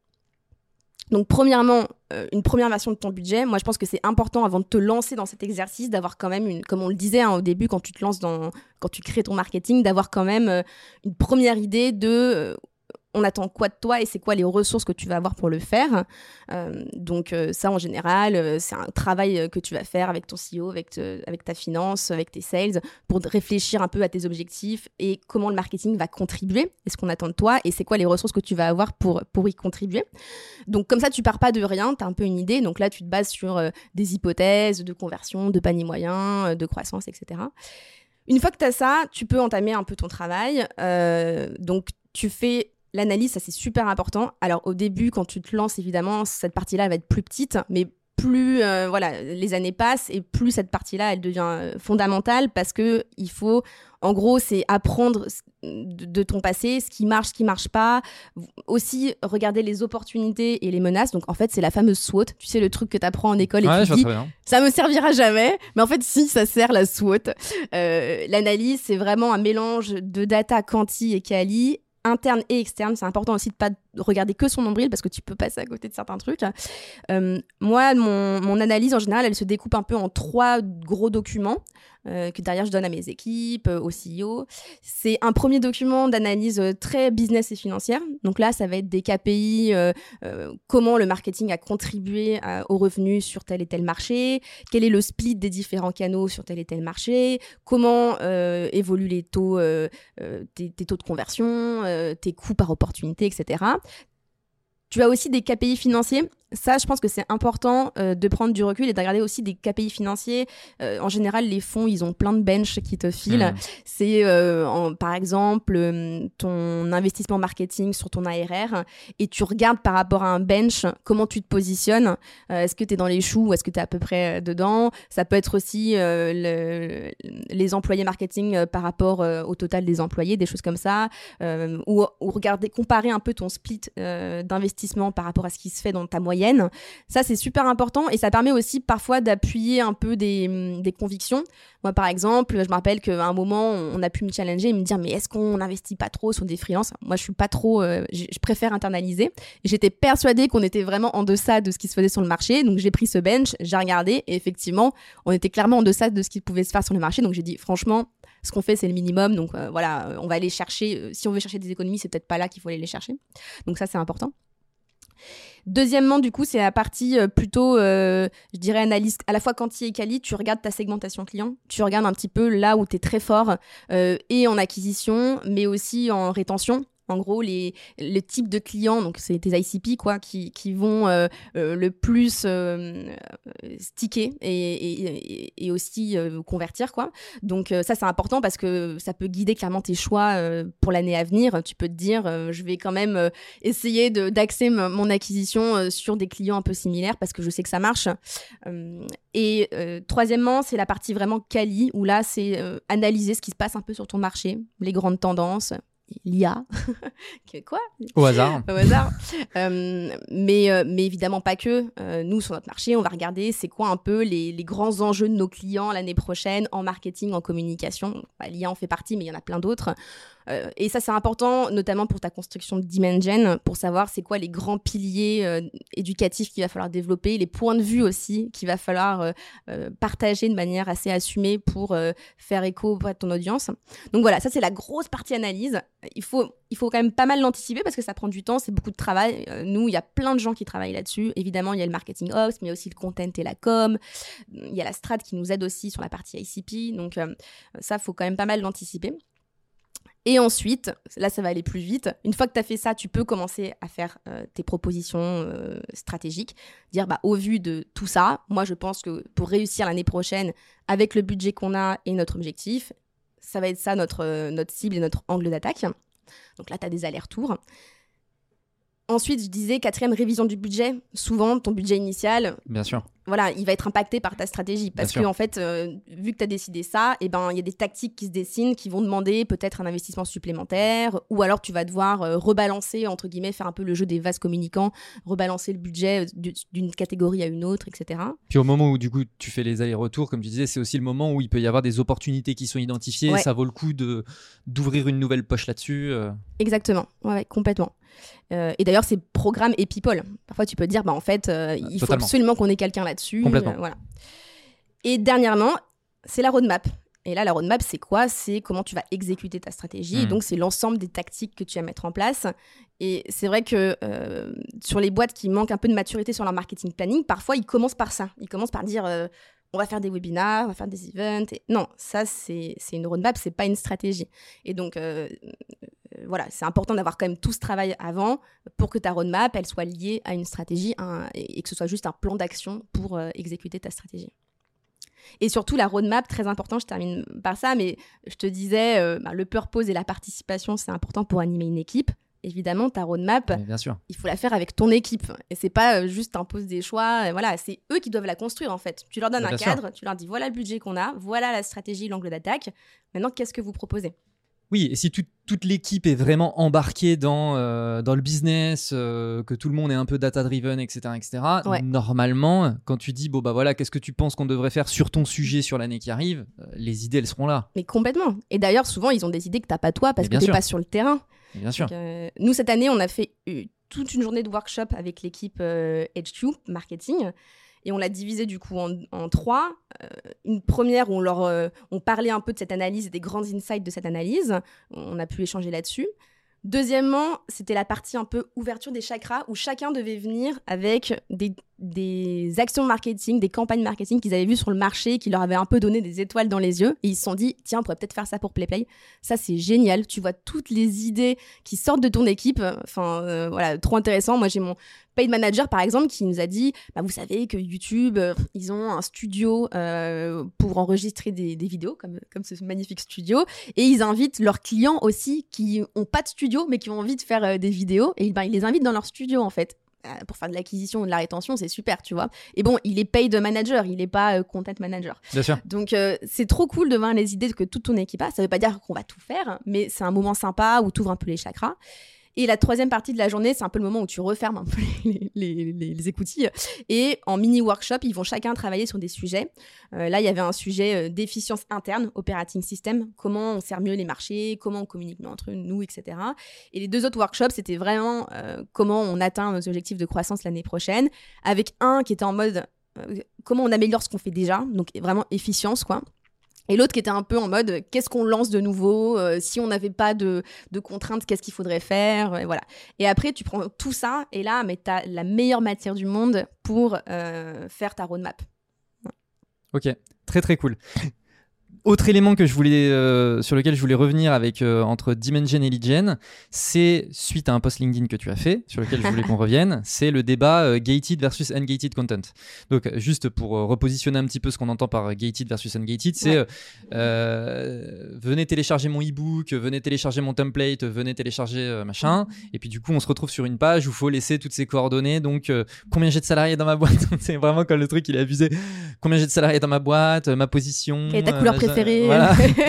Donc, premièrement, euh, une première version de ton budget. Moi, je pense que c'est important avant de te lancer dans cet exercice d'avoir quand même une, comme on le disait hein, au début, quand tu te lances dans, quand tu crées ton marketing, d'avoir quand même euh, une première idée de euh, on attend quoi de toi et c'est quoi les ressources que tu vas avoir pour le faire. Euh, donc euh, ça, en général, euh, c'est un travail que tu vas faire avec ton CEO, avec, avec ta finance, avec tes sales, pour réfléchir un peu à tes objectifs et comment le marketing va contribuer et ce qu'on attend de toi et c'est quoi les ressources que tu vas avoir pour, y contribuer. Donc comme ça, tu pars pas de rien, tu as un peu une idée. Donc là, tu te bases sur des hypothèses de conversion, de panier moyen, de croissance, etc. Une fois que tu as ça, tu peux entamer un peu ton travail. Donc tu fais l'analyse, ça c'est super important. Alors au début, quand tu te lances, évidemment, cette partie-là va être plus petite, mais plus euh, voilà les années passent et plus cette partie-là elle devient euh, fondamentale parce que il faut en gros c'est apprendre de, de ton passé ce qui marche ce qui marche pas aussi regarder les opportunités et les menaces donc en fait c'est la fameuse SWOT tu sais le truc que tu apprends en école et Ouais, tu dis ça me servira jamais. Mais en fait, si, ça sert la SWOT. Euh, L'analyse, c'est vraiment un mélange de data quanti et quali, interne et externe. C'est important aussi de pas regarder que son nombril parce que tu peux passer à côté de certains trucs. Euh, moi, mon analyse, en général, elle se découpe un peu en trois gros documents euh, que derrière je donne à mes équipes, euh, au CEO. C'est un premier document d'analyse euh, très business et financière. Donc là, ça va être des KPI, comment le marketing a contribué aux revenus sur tel et tel marché, quel est le split des différents canaux sur tel et tel marché, comment évoluent les taux, tes, taux de conversion, tes coûts par opportunité, etc. Tu as aussi des KPI financiers. Ça, je pense que c'est important euh, de prendre du recul et de regarder aussi des KPI financiers. Euh, en général, les fonds, ils ont plein de bench qui te filent. Mhm. C'est, euh, par exemple, ton investissement marketing sur ton ARR et tu regardes par rapport à un bench comment tu te positionnes. Est-ce que tu es dans les choux ou est-ce que tu es à peu près dedans? Ça peut être aussi le- les employés marketing par rapport au total des employés, des choses comme ça. Ou, ou regarder, comparer un peu ton split euh, par rapport à ce qui se fait dans ta moyenne. Ça, c'est super important et ça permet aussi parfois d'appuyer un peu des, des convictions. Moi, par exemple, je me rappelle qu'à un moment, on a pu me challenger et me dire, mais est-ce qu'on n'investit pas trop sur des freelances? Moi, je suis pas trop, euh, je préfère internaliser. J'étais persuadée qu'on était vraiment en deçà de ce qui se faisait sur le marché. Donc, j'ai pris ce bench, j'ai regardé et effectivement, on était clairement en deçà de ce qui pouvait se faire sur le marché. Donc, j'ai dit, franchement, ce qu'on fait, c'est le minimum. Donc, euh, voilà, euh, on va aller chercher. si on veut chercher des économies, c'est peut-être pas là qu'il faut aller les chercher. Donc, ça, c'est important. Deuxièmement, du coup, c'est la partie euh, plutôt, euh, je dirais, analyse à la fois quanti et quali. Tu regardes ta segmentation client, tu regardes un petit peu là où tu es très fort, euh, et en acquisition, mais aussi en rétention. En gros, les, le type de clients, donc c'est tes ICP, quoi, qui, vont euh, euh, le plus euh, sticker et, aussi convertir, quoi. Donc ça, c'est important parce que ça peut guider clairement tes choix pour l'année à venir. Tu peux te dire, je vais quand même essayer d'axer mon acquisition sur des clients un peu similaires parce que je sais que ça marche. Et troisièmement, c'est la partie vraiment quali où là, c'est analyser ce qui se passe un peu sur ton marché, les grandes tendances, l'IA. Que- Quoi? Au hasard. au hasard. Euh, mais, euh, mais évidemment pas que. Euh, nous, sur notre marché, on va regarder c'est quoi un peu les, les grands enjeux de nos clients l'année prochaine en marketing, en communication. Bah, L'IA en fait partie, mais il y en a plein d'autres. Euh, et ça, c'est important, notamment pour ta construction de Dimension, pour savoir c'est quoi les grands piliers euh, éducatifs qu'il va falloir développer, les points de vue aussi qu'il va falloir euh, partager de manière assez assumée pour faire écho auprès de ton audience. Donc voilà, ça c'est la grosse partie analyse. Il faut, il faut quand même pas mal l'anticiper parce que ça prend du temps, c'est beaucoup de travail. Nous, il y a plein de gens qui travaillent là-dessus. Évidemment, il y a le marketing ops, mais il y a aussi le content et la com. Il y a la strat qui nous aide aussi sur la partie ICP. Donc ça, faut quand même pas mal l'anticiper. Et ensuite, là, ça va aller plus vite. Une fois que tu as fait ça, tu peux commencer à faire euh, tes propositions euh, stratégiques. Dire, bah, au vu de tout ça, moi, je pense que pour réussir l'année prochaine, avec le budget qu'on a et notre objectif, ça va être ça notre, euh, notre cible et notre angle d'attaque. Donc là, tu as des allers-retours. Ensuite, je disais, quatrième révision du budget. Souvent, ton budget initial, Bien sûr. voilà, il va être impacté par ta stratégie. Parce Bien que, sûr. en fait, euh, vu que tu as décidé ça, eh ben, il y a des tactiques qui se dessinent qui vont demander peut-être un investissement supplémentaire, ou alors tu vas devoir euh, rebalancer, entre guillemets, faire un peu le jeu des vases communicants, rebalancer le budget euh, du- d'une catégorie à une autre, etc. Puis au moment où du coup tu fais les allers-retours, comme tu disais, c'est aussi le moment où il peut y avoir des opportunités qui sont identifiées. Ouais. Ça vaut le coup de d'ouvrir une nouvelle poche là-dessus. euh. Exactement, ouais, complètement. Euh, et d'ailleurs, c'est programme et people. Parfois, tu peux te dire, bah, en fait, euh, il faut absolument qu'on ait quelqu'un là-dessus. Complètement. euh, voilà. Et dernièrement, c'est la roadmap. Et là, la roadmap, c'est quoi? C'est comment tu vas exécuter ta stratégie. Mhm. donc, c'est l'ensemble des tactiques que tu vas mettre en place. Et c'est vrai que euh, sur les boîtes qui manquent un peu de maturité sur leur marketing planning, parfois, ils commencent par ça. Ils commencent par dire euh, on va faire des webinars, on va faire des events. Et... Non, ça, c'est une roadmap, c'est pas une stratégie. Et donc, euh, voilà, c'est important d'avoir quand même tout ce travail avant pour que ta roadmap, elle soit liée à une stratégie un- et que ce soit juste un plan d'action pour euh, exécuter ta stratégie. Et surtout, la roadmap, très important, je termine par ça, mais je te disais, euh, bah, le purpose et la participation, c'est important pour animer une équipe. Évidemment, ta roadmap, bien sûr. il faut la faire avec ton équipe. Et c'est pas euh, juste impose des choix. euh, voilà, c'est eux qui doivent la construire en fait. Tu leur donnes Bien un cadre, tu leur dis voilà le budget qu'on a, voilà la stratégie, l'angle d'attaque. Maintenant, qu'est-ce que vous proposez? Oui, et si tout- toute l'équipe est vraiment embarquée dans, euh, dans le business, euh, que tout le monde est un peu data-driven, etc., etc., Ouais. normalement, quand tu dis, bon, bah voilà, qu'est-ce que tu penses qu'on devrait faire sur ton sujet sur l'année qui arrive, euh, les idées, elles seront là. Mais complètement. Et d'ailleurs, souvent, ils ont des idées que t'as pas toi parce que t'es pas sur le terrain. Et bien sûr. Donc, nous, cette année, on a fait toute une journée de workshop avec l'équipe HQ marketing. Et on l'a divisé du coup en, trois. Euh, une première où on leur euh, on parlait un peu de cette analyse et des grands insights de cette analyse. On a pu échanger là-dessus. Deuxièmement, c'était la partie un peu ouverture des chakras où chacun devait venir avec des des actions marketing, des campagnes marketing qu'ils avaient vues sur le marché, qui leur avaient un peu donné des étoiles dans les yeux. Et ils se sont dit, tiens, on pourrait peut-être faire ça pour PlayPlay. Ça, c'est génial. Tu vois toutes les idées qui sortent de ton équipe. Enfin, euh, voilà, trop intéressant. Moi, j'ai mon paid manager, par exemple, qui nous a dit, bah, vous savez que YouTube, euh, ils ont un studio euh, pour enregistrer des, vidéos, comme, comme ce magnifique studio. Et ils invitent leurs clients aussi qui ont pas de studio, mais qui ont envie de faire des vidéos. Et ben, ils les invitent dans leur studio, en fait. Euh, pour faire de l'acquisition ou de la rétention, c'est super, tu vois. Et bon, il est paid manager, il n'est pas euh, content manager. Bien sûr. Donc, euh, c'est trop cool de voir les idées que toute ton équipe a. Ça veut pas dire qu'on va tout faire, mais c'est un moment sympa où tu ouvres un peu les chakras. Et la troisième partie de la journée, c'est un peu le moment où tu refermes un peu les, les, écoutilles. Et en mini workshop, ils vont chacun travailler sur des sujets. Euh, là, il y avait un sujet euh, d'efficience interne, operating system, comment on sert mieux les marchés, comment on communique mieux entre nous, etc. Et les deux autres workshops, c'était vraiment euh, comment on atteint nos objectifs de croissance l'année prochaine, avec un qui était en mode comment on améliore ce qu'on fait déjà, donc vraiment efficience, quoi. Et l'autre qui était un peu en mode qu'est-ce qu'on lance de nouveau euh, Si on n'avait pas de, contraintes, qu'est-ce qu'il faudrait faire et Voilà. Et après, tu prends tout ça et là, mais tu as la meilleure matière du monde pour euh, faire ta roadmap. Ok, très très cool. Autre élément que je voulais, euh, sur lequel je voulais revenir avec euh, entre Dimension et Legion, c'est suite à un post LinkedIn que tu as fait, sur lequel je voulais qu'on revienne, c'est le débat euh, gated versus ungated content. Donc juste pour repositionner un petit peu ce qu'on entend par gated versus ungated, c'est venez télécharger mon ebook, venez télécharger mon template, venez télécharger machin, et puis du coup on se retrouve sur une page où il faut laisser toutes ces coordonnées. Donc combien j'ai de salariés dans ma boîte? C'est vraiment comme le truc il est abusé. Combien j'ai de salariés dans ma boîte, ma position. Est ta couleur préférée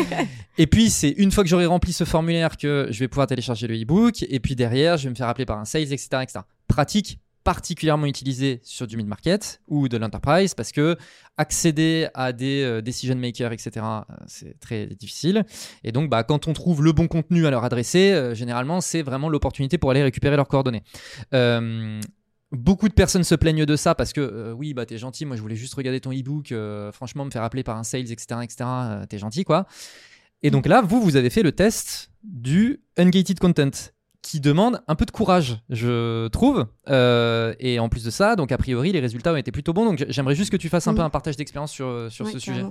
et puis, c'est une fois que j'aurai rempli ce formulaire que je vais pouvoir télécharger le e-book. Et puis derrière, je vais me faire appeler par un sales, etc. etc. Pratique particulièrement utilisée sur du mid-market ou de l'enterprise parce que accéder à des euh, decision makers, etc., euh, c'est très difficile. Et donc, bah, quand on trouve le bon contenu à leur adresser, euh, généralement, c'est vraiment l'opportunité pour aller récupérer leurs coordonnées. Beaucoup de personnes se plaignent de ça parce que euh, oui, bah t'es gentil, moi je voulais juste regarder ton e-book, euh, franchement me faire appeler par un sales, etc., etc., euh, t'es gentil quoi. Et donc là, vous, vous avez fait le test du ungated content qui demande un peu de courage, je trouve. Euh, et en plus de ça, donc a priori, les résultats ont été plutôt bons. Donc j'aimerais juste que tu fasses un peu un partage d'expérience sur, euh, sur ce sujet.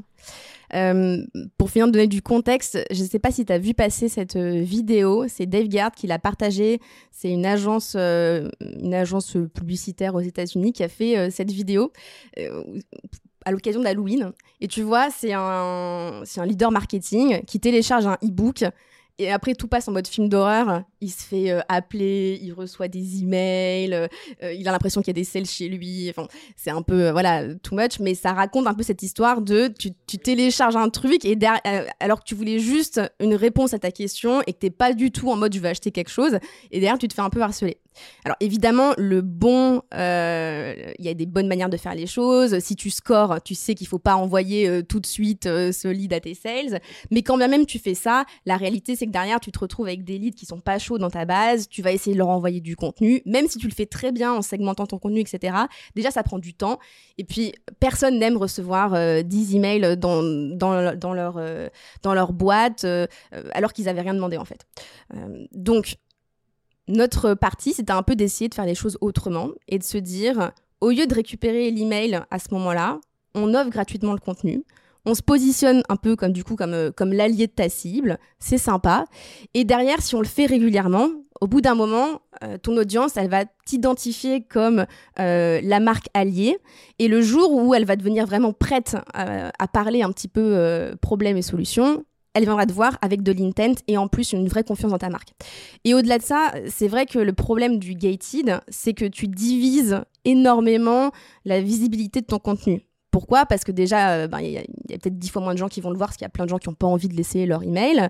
Euh, pour finir de donner du contexte, je ne sais pas si tu as vu passer cette vidéo. C'est Dave Gard qui l'a partagée. C'est une agence, une agence publicitaire aux États-Unis qui a fait cette vidéo à l'occasion de l'Halloween. Et tu vois, c'est un, un leader marketing qui télécharge un e-book et après, tout passe en mode film d'horreur. Il se fait euh, appeler, il reçoit des emails, euh, euh, il a l'impression qu'il y a des selles chez lui. Enfin, c'est un peu, voilà, too much, mais ça raconte un peu cette histoire de tu, télécharges un truc et alors que tu voulais juste une réponse à ta question et que t'es pas du tout en mode je veux acheter quelque chose, et derrière, tu te fais un peu harceler. Alors évidemment, le bon, euh, il y a des bonnes manières de faire les choses. Si tu scores, tu sais qu'il faut pas envoyer euh, tout de suite euh, ce lead à tes sales. Mais quand bien même tu fais ça, la réalité c'est que derrière tu te retrouves avec des leads qui sont pas chauds dans ta base. Tu vas essayer de leur envoyer du contenu, même si tu le fais très bien en segmentant ton contenu, etc. Déjà ça prend du temps. Et puis personne n'aime recevoir 10 emails dans, dans, leur, dans leur boîte alors qu'ils avaient rien demandé en fait. donc notre partie, c'était un peu d'essayer de faire les choses autrement et de se dire, au lieu de récupérer l'email à ce moment-là, on offre gratuitement le contenu. On se positionne un peu comme du coup comme, euh, comme l'allié de ta cible, c'est sympa. Et derrière, si on le fait régulièrement, au bout d'un moment, euh, ton audience, elle va t'identifier comme euh, la marque alliée. Et le jour où elle va devenir vraiment prête à parler un petit peu problème et solutions, elle viendra te voir avec de l'intent et en plus une vraie confiance dans ta marque. Et au-delà de ça, c'est vrai que le problème du gated, c'est que tu divises énormément la visibilité de ton contenu. Pourquoi? Parce que déjà, euh, ben, il y a, peut-être dix fois moins de gens qui vont le voir, parce qu'il y a plein de gens qui n'ont pas envie de laisser leur email.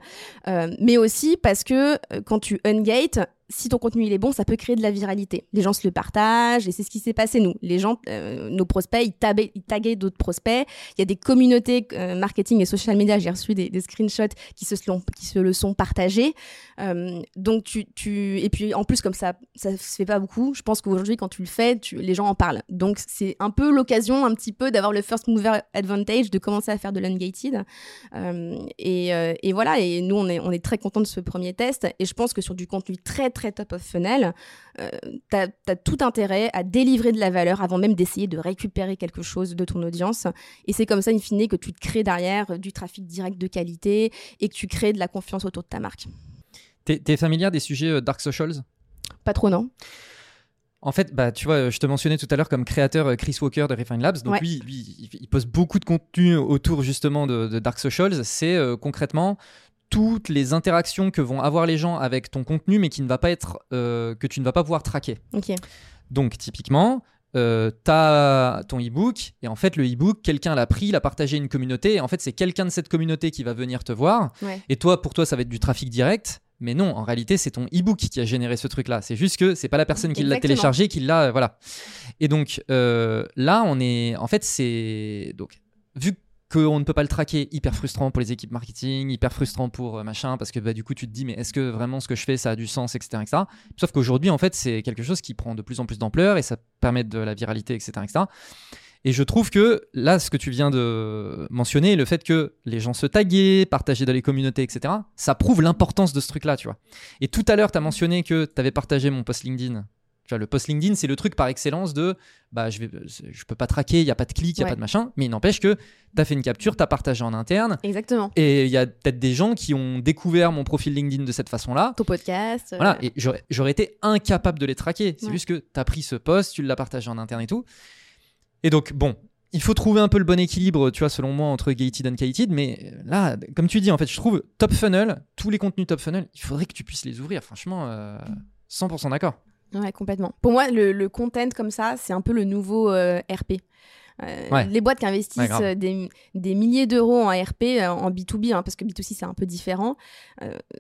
Euh, mais aussi parce que euh, quand tu ungate, si ton contenu il est bon, ça peut créer de la viralité. Les gens se le partagent et c'est ce qui s'est passé nous. Les gens, euh, nos prospects, ils, tabaient, taguaient d'autres prospects. Il y a des communautés euh, marketing et social media. J'ai reçu des, screenshots qui se, se le sont partagés. Euh, donc tu, et puis en plus comme ça, ça se fait pas beaucoup. Je pense qu'aujourd'hui quand tu le fais, les gens en parlent. Donc c'est un peu l'occasion un petit peu d'avoir le first mover advantage, de commencer à faire de l'ungated. et, et voilà. Et nous on est, on est très content de ce premier test. Et je pense que sur du contenu très très top of funnel, euh, tu as, tout intérêt à délivrer de la valeur avant même d'essayer de récupérer quelque chose de ton audience. Et c'est comme ça, in fine, que tu te crées derrière du trafic direct de qualité et que tu crées de la confiance autour de ta marque. T'es es familière des sujets euh, dark socials? Pas trop, non. En fait, bah, tu vois, je te mentionnais tout à l'heure comme créateur euh, Chris Walker de Refine Labs. Donc lui, il poste beaucoup de contenu autour justement de, Dark Socials. C'est euh, concrètement toutes les interactions que vont avoir les gens avec ton contenu, mais qui ne va pas être euh, que tu ne vas pas pouvoir traquer. Donc typiquement, euh, tu as ton e-book et en fait le e-book quelqu'un l'a pris l'a partagé à une communauté et en fait c'est quelqu'un de cette communauté qui va venir te voir et toi pour toi ça va être du trafic direct mais non, en réalité, c'est ton e-book qui a généré ce truc-là. C'est juste que c'est pas la personne qui l'a téléchargé qui l'a. voilà. Et donc euh, là, on est. En fait, c'est. Donc, vu qu'on ne peut pas le traquer, hyper frustrant pour les équipes marketing, hyper frustrant pour euh, machin, parce que bah, du coup, tu te dis, mais est-ce que vraiment ce que je fais, ça a du sens, etc. etc. Sauf qu'aujourd'hui, en fait, c'est quelque chose qui prend de plus en plus d'ampleur et ça permet de la viralité, etc. etc. Et je trouve que là, ce que tu viens de mentionner, le fait que les gens se taguaient, partageaient dans les communautés, etc., ça prouve l'importance de ce truc-là, tu vois. Et tout à l'heure, tu as mentionné que tu avais partagé mon post LinkedIn. Tu vois, le post LinkedIn, c'est le truc par excellence de bah, je, vais, je peux pas traquer, il n'y a pas de clic, il n'y a pas de machin, mais il n'empêche que tu as fait une capture, tu as partagé en interne. Exactement. Et il y a peut-être des gens qui ont découvert mon profil LinkedIn de cette façon-là. Ton podcast. Voilà, euh. et j'aurais été incapable de les traquer. C'est juste que tu as pris ce post, tu l'as partagé en interne et tout. Et donc, bon, il faut trouver un peu le bon équilibre, tu vois, selon moi, entre gated et ungated. Mais là, comme tu dis, en fait, je trouve top funnel, tous les contenus top funnel, il faudrait que tu puisses les ouvrir. Franchement, 100% euh, d'accord. Ouais, complètement. Pour moi, le, content comme ça, c'est un peu le nouveau euh, RP. Euh, les boîtes qui investissent des, milliers d'euros en RP, en B2B, hein, parce que B2C c'est un peu différent,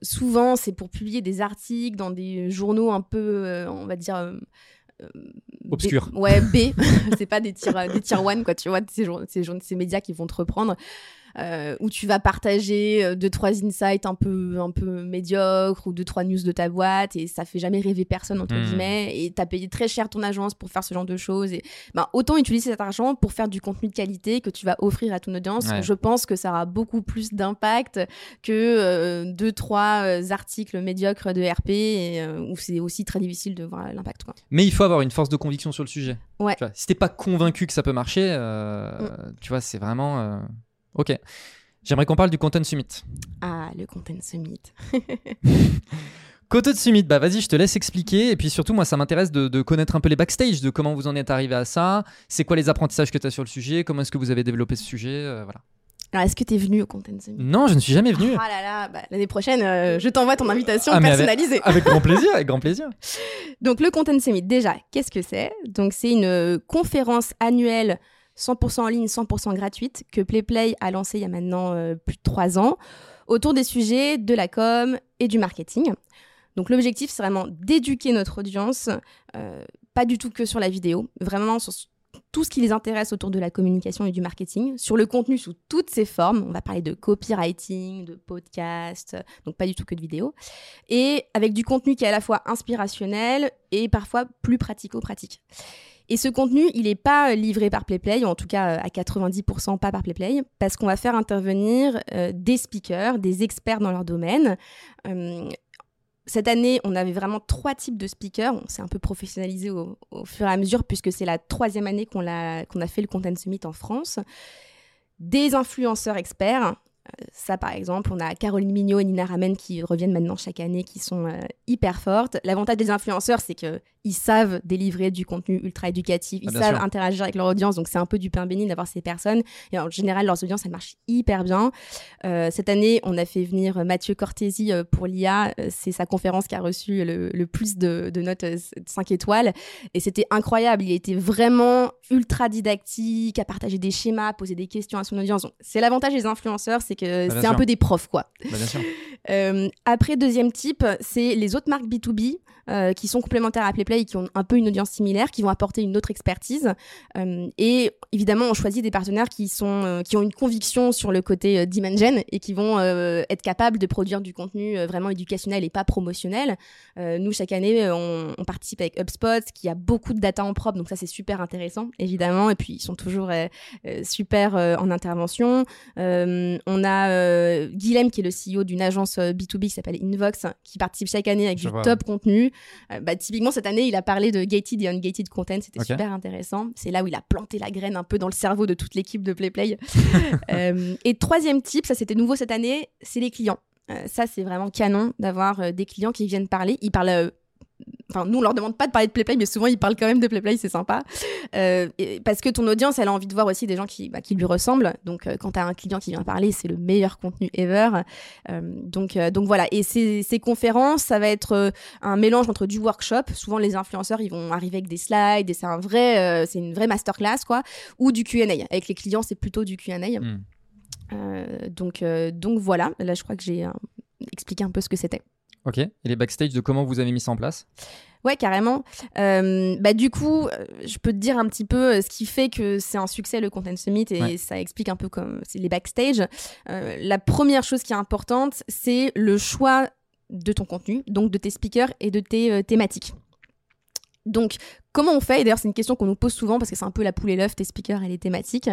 souvent c'est pour publier des articles dans des journaux un peu, on va dire, euh, obscur. ouais, B. c'est pas des des tier one, quoi, tu vois, ces, ces, ces médias qui vont te reprendre. Euh, où tu vas partager euh, deux trois insights un peu un peu médiocres ou deux trois news de ta boîte et ça fait jamais rêver personne entre hmm. guillemets et t'as payé très cher ton agence pour faire ce genre de choses et ben autant utiliser cet argent pour faire du contenu de qualité que tu vas offrir à ton audience je pense que ça aura beaucoup plus d'impact que euh, deux trois articles médiocres de RP et, où c'est aussi très difficile de voir l'impact mais il faut avoir une force de conviction sur le sujet ouais. tu vois, si t'es pas convaincu que ça peut marcher mm. tu vois c'est vraiment Ok. J'aimerais qu'on parle du Content Summit. Ah, le Content Summit. Content Summit, bah vas-y, je te laisse expliquer. Et puis surtout, moi, ça m'intéresse de, connaître un peu les backstage, de comment vous en êtes arrivé à ça. C'est quoi les apprentissages que tu as sur le sujet? Comment est-ce que vous avez développé ce sujet? Euh, Voilà. Alors, est-ce que tu es venu au Content Summit? Non, je ne suis jamais venu. Ah là là, bah, l'année prochaine, euh, je t'envoie ton invitation ah, personnalisée. Avec, avec, grand plaisir, avec grand plaisir. Donc, le Content Summit, déjà, qu'est-ce que c'est? Donc, c'est une conférence annuelle 100% en ligne, 100% gratuite, que PlayPlay a lancé il y a maintenant euh, plus de trois ans, autour des sujets de la com et du marketing. Donc l'objectif, c'est vraiment d'éduquer notre audience, euh, pas du tout que sur la vidéo, vraiment sur tout ce qui les intéresse autour de la communication et du marketing, sur le contenu sous toutes ses formes. On va parler de copywriting, de podcast, donc pas du tout que de vidéo. Et avec du contenu qui est à la fois inspirationnel et parfois plus pratico-pratique. Et ce contenu, il n'est pas euh, livré par PlayPlay, ou en tout cas euh, à 90% pas par PlayPlay, parce qu'on va faire intervenir euh, des speakers, des experts dans leur domaine. cette année, on avait vraiment trois types de speakers. On s'est un peu professionnalisé au, fur et à mesure, puisque c'est la troisième année qu'on a, qu'on a fait le Content Summit en France. Des influenceurs experts, ça, par exemple, on a Caroline Mignot et Nina Ramen qui reviennent maintenant chaque année, qui sont hyper fortes. L'avantage des influenceurs, c'est que ils savent délivrer du contenu ultra éducatif, ils ah, savent interagir avec leur audience, donc c'est un peu du pain béni d'avoir ces personnes. Et en général, leurs audiences, elles marchent hyper bien. Euh, cette année, on a fait venir Mathieu Cortési euh, pour l'IA. Euh, c'est sa conférence qui a reçu le, plus de, notes 5 étoiles. Et c'était incroyable. Il était vraiment ultra didactique, à partager des schémas, à poser des questions à son audience. C'est l'avantage des influenceurs, c'est que bah, c'est un peu des profs, quoi. Bah, après, deuxième type, c'est les autres marques B2B. Euh, qui sont complémentaires à PlayPlay qui ont un peu une audience similaire, qui vont apporter une autre expertise. Euh, et évidemment, on choisit des partenaires qui, sont, euh, qui ont une conviction sur le côté Dimension et qui vont être capables de produire du contenu vraiment éducationnel et pas promotionnel. nous, chaque année, on, on, participe avec HubSpot, qui a beaucoup de data en propre, donc ça, c'est super intéressant, évidemment. Et puis, ils sont toujours super en intervention. on a Guilhem, qui est le CEO d'une agence agence B2B qui s'appelle Invox, qui participe chaque année avec Je du vois, top contenu. Euh, bah, typiquement, cette année, il a parlé de gated et ungated content. C'était super intéressant. C'est là où il a planté la graine un peu dans le cerveau de toute l'équipe de PlayPlay. Euh, et troisième type, ça c'était nouveau cette année, c'est les clients. Euh, ça, c'est vraiment canon d'avoir euh, des clients qui viennent parler. Ils parlent. Enfin, nous, on leur demande pas de parler de PlayPlay, mais souvent, ils parlent quand même de PlayPlay, c'est sympa. Euh, et- parce que ton audience, elle a envie de voir aussi des gens qui, bah, qui lui ressemblent. Donc, euh, quand tu as un client qui vient parler, c'est le meilleur contenu ever. Euh, donc, donc voilà. Et ces, ces conférences, ça va être un mélange entre du workshop. Souvent, les influenceurs, ils vont arriver avec des slides et c'est un vrai, c'est une vraie masterclass, quoi. Ou du Q&A. Avec les clients, c'est plutôt du Q&A. Hmm. Euh, donc, euh, donc voilà. Là, je crois que j'ai euh, expliqué un peu ce que c'était. Ok. Et les backstage de comment vous avez mis ça en place? Ouais, carrément. Euh, bah, du coup, euh, je peux te dire un petit peu euh, ce qui fait que c'est un succès le Content Summit et Ouais. ça explique un peu comme c'est les backstage. Euh, la première chose qui est importante, c'est le choix de ton contenu, donc de tes speakers et de tes euh, thématiques. Donc, comment on fait? Et d'ailleurs, c'est une question qu'on nous pose souvent parce que c'est un peu la poule et l'œuf, tes speakers et les thématiques.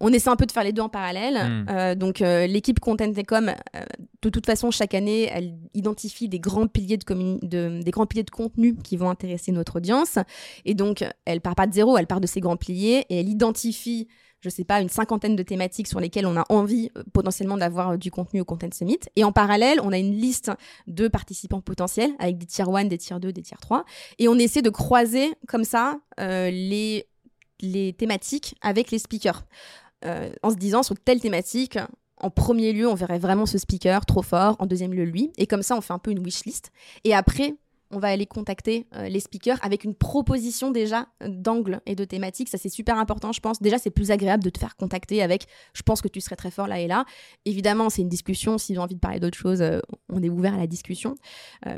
On essaie un peu de faire les deux en parallèle. Mm. Euh, donc, euh, l'équipe Content euh, de toute façon, chaque année, elle identifie des grands piliers de, de- des grands piliers de contenu qui vont intéresser notre audience. Et donc, elle part pas de zéro, elle part de ces grands piliers et elle identifie, je sais pas, une cinquantaine de thématiques sur lesquelles on a envie euh, potentiellement d'avoir euh, du contenu au Content Summit. Et en parallèle, on a une liste de participants potentiels avec des tier 1, des tier 2, des tier 3. Et on essaie de croiser comme ça euh, les, les thématiques avec les speakers. En se disant sur telle thématique, en premier lieu, on verrait vraiment ce speaker trop fort, en deuxième lieu, lui. Et comme ça, on fait un peu une wish list. Et après, on va aller contacter euh, les speakers avec une proposition déjà euh, d'angle et de thématique. Ça, c'est super important, je pense. Déjà, c'est plus agréable de te faire contacter avec je pense que tu serais très fort là et là. Évidemment, c'est une discussion. S'ils ont envie de parler d'autre chose, euh, on est ouvert à la discussion.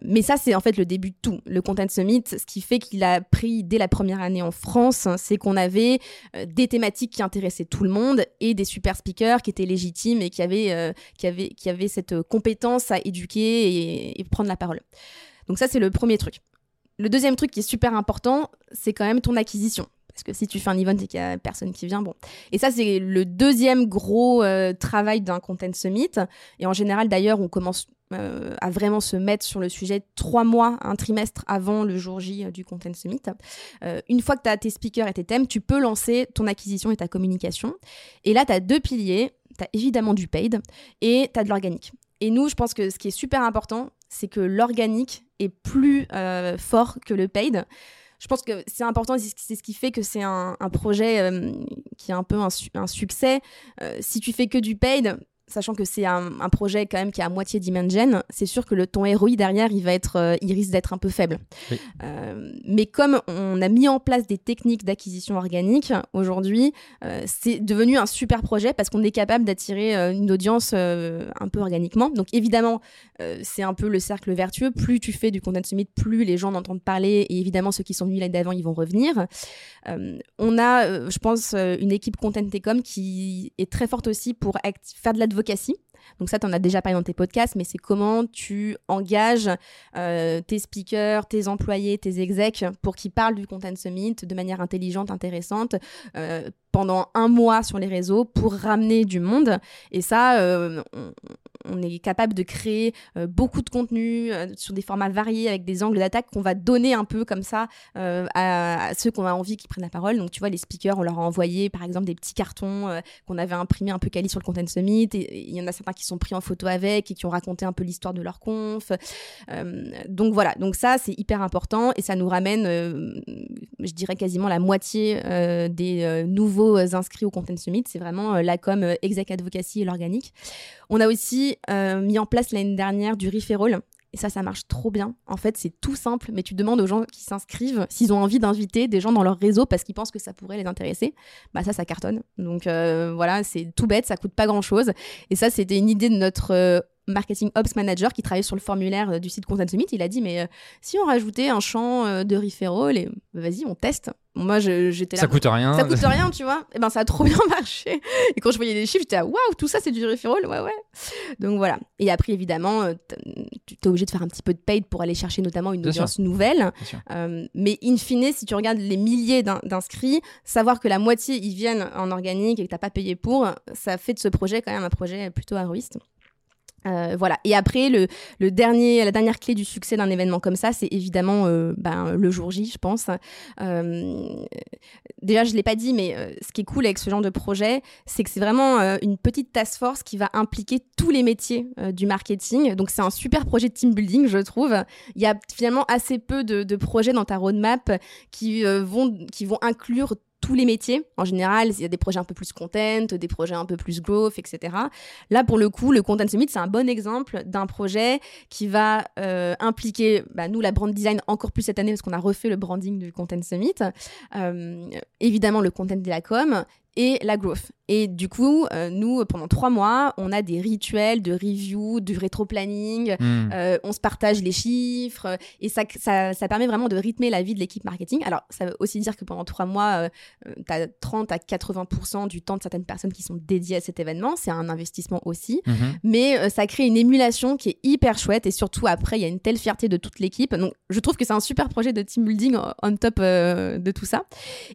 Mais ça, c'est en fait le début de tout. Le Content Summit, ce qui fait qu'il a pris dès la première année en France, hein, c'est qu'on avait des thématiques qui intéressaient tout le monde et des super speakers qui étaient légitimes et qui avaient, qui avaient, qui avaient cette compétence à éduquer et prendre la parole. Donc ça, c'est le premier truc. Le deuxième truc qui est super important, c'est quand même ton acquisition. Parce que si tu fais un event et qu'il y a personne qui vient, bon. Et ça, c'est le deuxième gros euh, travail d'un Content Summit. Et en général, d'ailleurs, on commence euh, à vraiment se mettre sur le sujet trois mois, un trimestre avant le jour J euh, du Content Summit. Une fois que tu as tes speakers et tes thèmes, tu peux lancer ton acquisition et ta communication. Et là, tu as deux piliers. Tu as évidemment du paid et tu as de l'organique. Et nous, je pense que ce qui est super important, c'est que l'organique est plus euh, fort que le paid. Je pense que c'est important, c'est ce qui- fait que c'est un, projet euh, qui est un peu un succès. Euh, si tu fais que du paid, sachant que c'est un, un projet quand même qui est à moitié d'Imagen, c'est sûr que le ton ROI derrière, il va être, euh, il risque d'être un peu faible. Oui. Euh, mais comme on a mis en place des techniques d'acquisition organique, aujourd'hui, euh, c'est devenu un super projet parce qu'on est capable d'attirer une audience un peu organiquement. Donc évidemment, c'est un peu le cercle vertueux. Plus tu fais du content summit, plus les gens en entendent parler. Et évidemment, ceux qui sont venus l'année d'avant, ils vont revenir. On a, je pense, une équipe Content Ecom qui est très forte aussi pour faire de l'advocacy. Donc ça, tu en as déjà parlé dans tes podcasts, mais c'est comment tu engages euh, tes speakers, tes employés, tes execs pour qu'ils parlent du Content Summit de manière intelligente, intéressante, euh, pendant un mois sur les réseaux pour ramener du monde. Et ça, euh, on, est capable de créer euh, beaucoup de contenu euh, sur des formats variés avec des angles d'attaque qu'on va donner un peu comme ça à, ceux qu'on a envie qui prennent la parole. Donc tu vois, les speakers, on leur a envoyé par exemple des petits cartons qu'on avait imprimés un peu quali sur le Content Summit. Il y en a certains qui sont pris en photo avec et qui ont raconté un peu l'histoire de leur conf. Donc voilà, donc ça c'est hyper important et ça nous ramène, je dirais quasiment la moitié des euh, nouveaux inscrits au Content Summit. C'est vraiment euh, la com, euh, exec advocacy et l'organique. On a aussi euh, mis en place l'année dernière du referral. Et ça, ça marche trop bien. En fait, c'est tout simple, mais tu demandes aux gens qui s'inscrivent s'ils ont envie d'inviter des gens dans leur réseau parce qu'ils pensent que ça pourrait les intéresser. Bah ça, ça cartonne. Donc euh, voilà, c'est tout bête, ça coûte pas grand-chose. Et ça, c'était une idée de notre euh, marketing ops manager qui travaillait sur le formulaire euh, du site Content Summit. Il a dit, mais euh, si on rajoutait un champ euh, de referral, et vas-y, on teste. Moi, j'étais là. Ça coûte rien. Ça coûte rien, tu vois. Et ben, ça a trop bien marché. Et quand je voyais les chiffres, j'étais waouh, tout ça, c'est du referral. Ouais, ouais. Donc voilà. Et après, évidemment, tu es obligé de faire un petit peu de paid pour aller chercher notamment une Bien sûr. audience nouvelle. Euh, mais in fine, si tu regardes les milliers d'in- d'inscrits, savoir que la moitié, ils viennent en organique et que t'as pas payé pour, ça fait de ce projet quand même un projet plutôt héroïste. Euh, voilà. Et après, le, dernier, la dernière clé du succès d'un événement comme ça, c'est évidemment euh, ben, le jour J, je pense. Euh, déjà, je ne l'ai pas dit, mais ce qui est cool avec ce genre de projet, c'est que c'est vraiment une petite task force qui va impliquer tous les métiers du marketing. Donc, c'est un super projet de team building, je trouve. Il y a finalement assez peu de, de projets dans ta roadmap qui, vont, qui vont inclure tous les métiers. En général, il y a des projets un peu plus content, des projets un peu plus growth, etc. Là, pour le coup, le Content Summit, c'est un bon exemple d'un projet qui va euh, impliquer, bah, nous, la brand design encore plus cette année parce qu'on a refait le branding du Content Summit. Euh, évidemment, le content de la com et la growth. Et du coup, euh, nous, pendant trois mois, on a des rituels de review, du rétro-planning, Hmm. euh, on se partage les chiffres, et ça, ça, ça permet vraiment de rythmer la vie de l'équipe marketing. Alors, ça veut aussi dire que pendant trois mois, euh, tu as 30 à 80% du temps de certaines personnes qui sont dédiées à cet événement. C'est un investissement aussi. Mhm. Mais euh, ça crée une émulation qui est hyper chouette, et surtout après, il y a une telle fierté de toute l'équipe. Donc, je trouve que c'est un super projet de team building on- top de tout ça.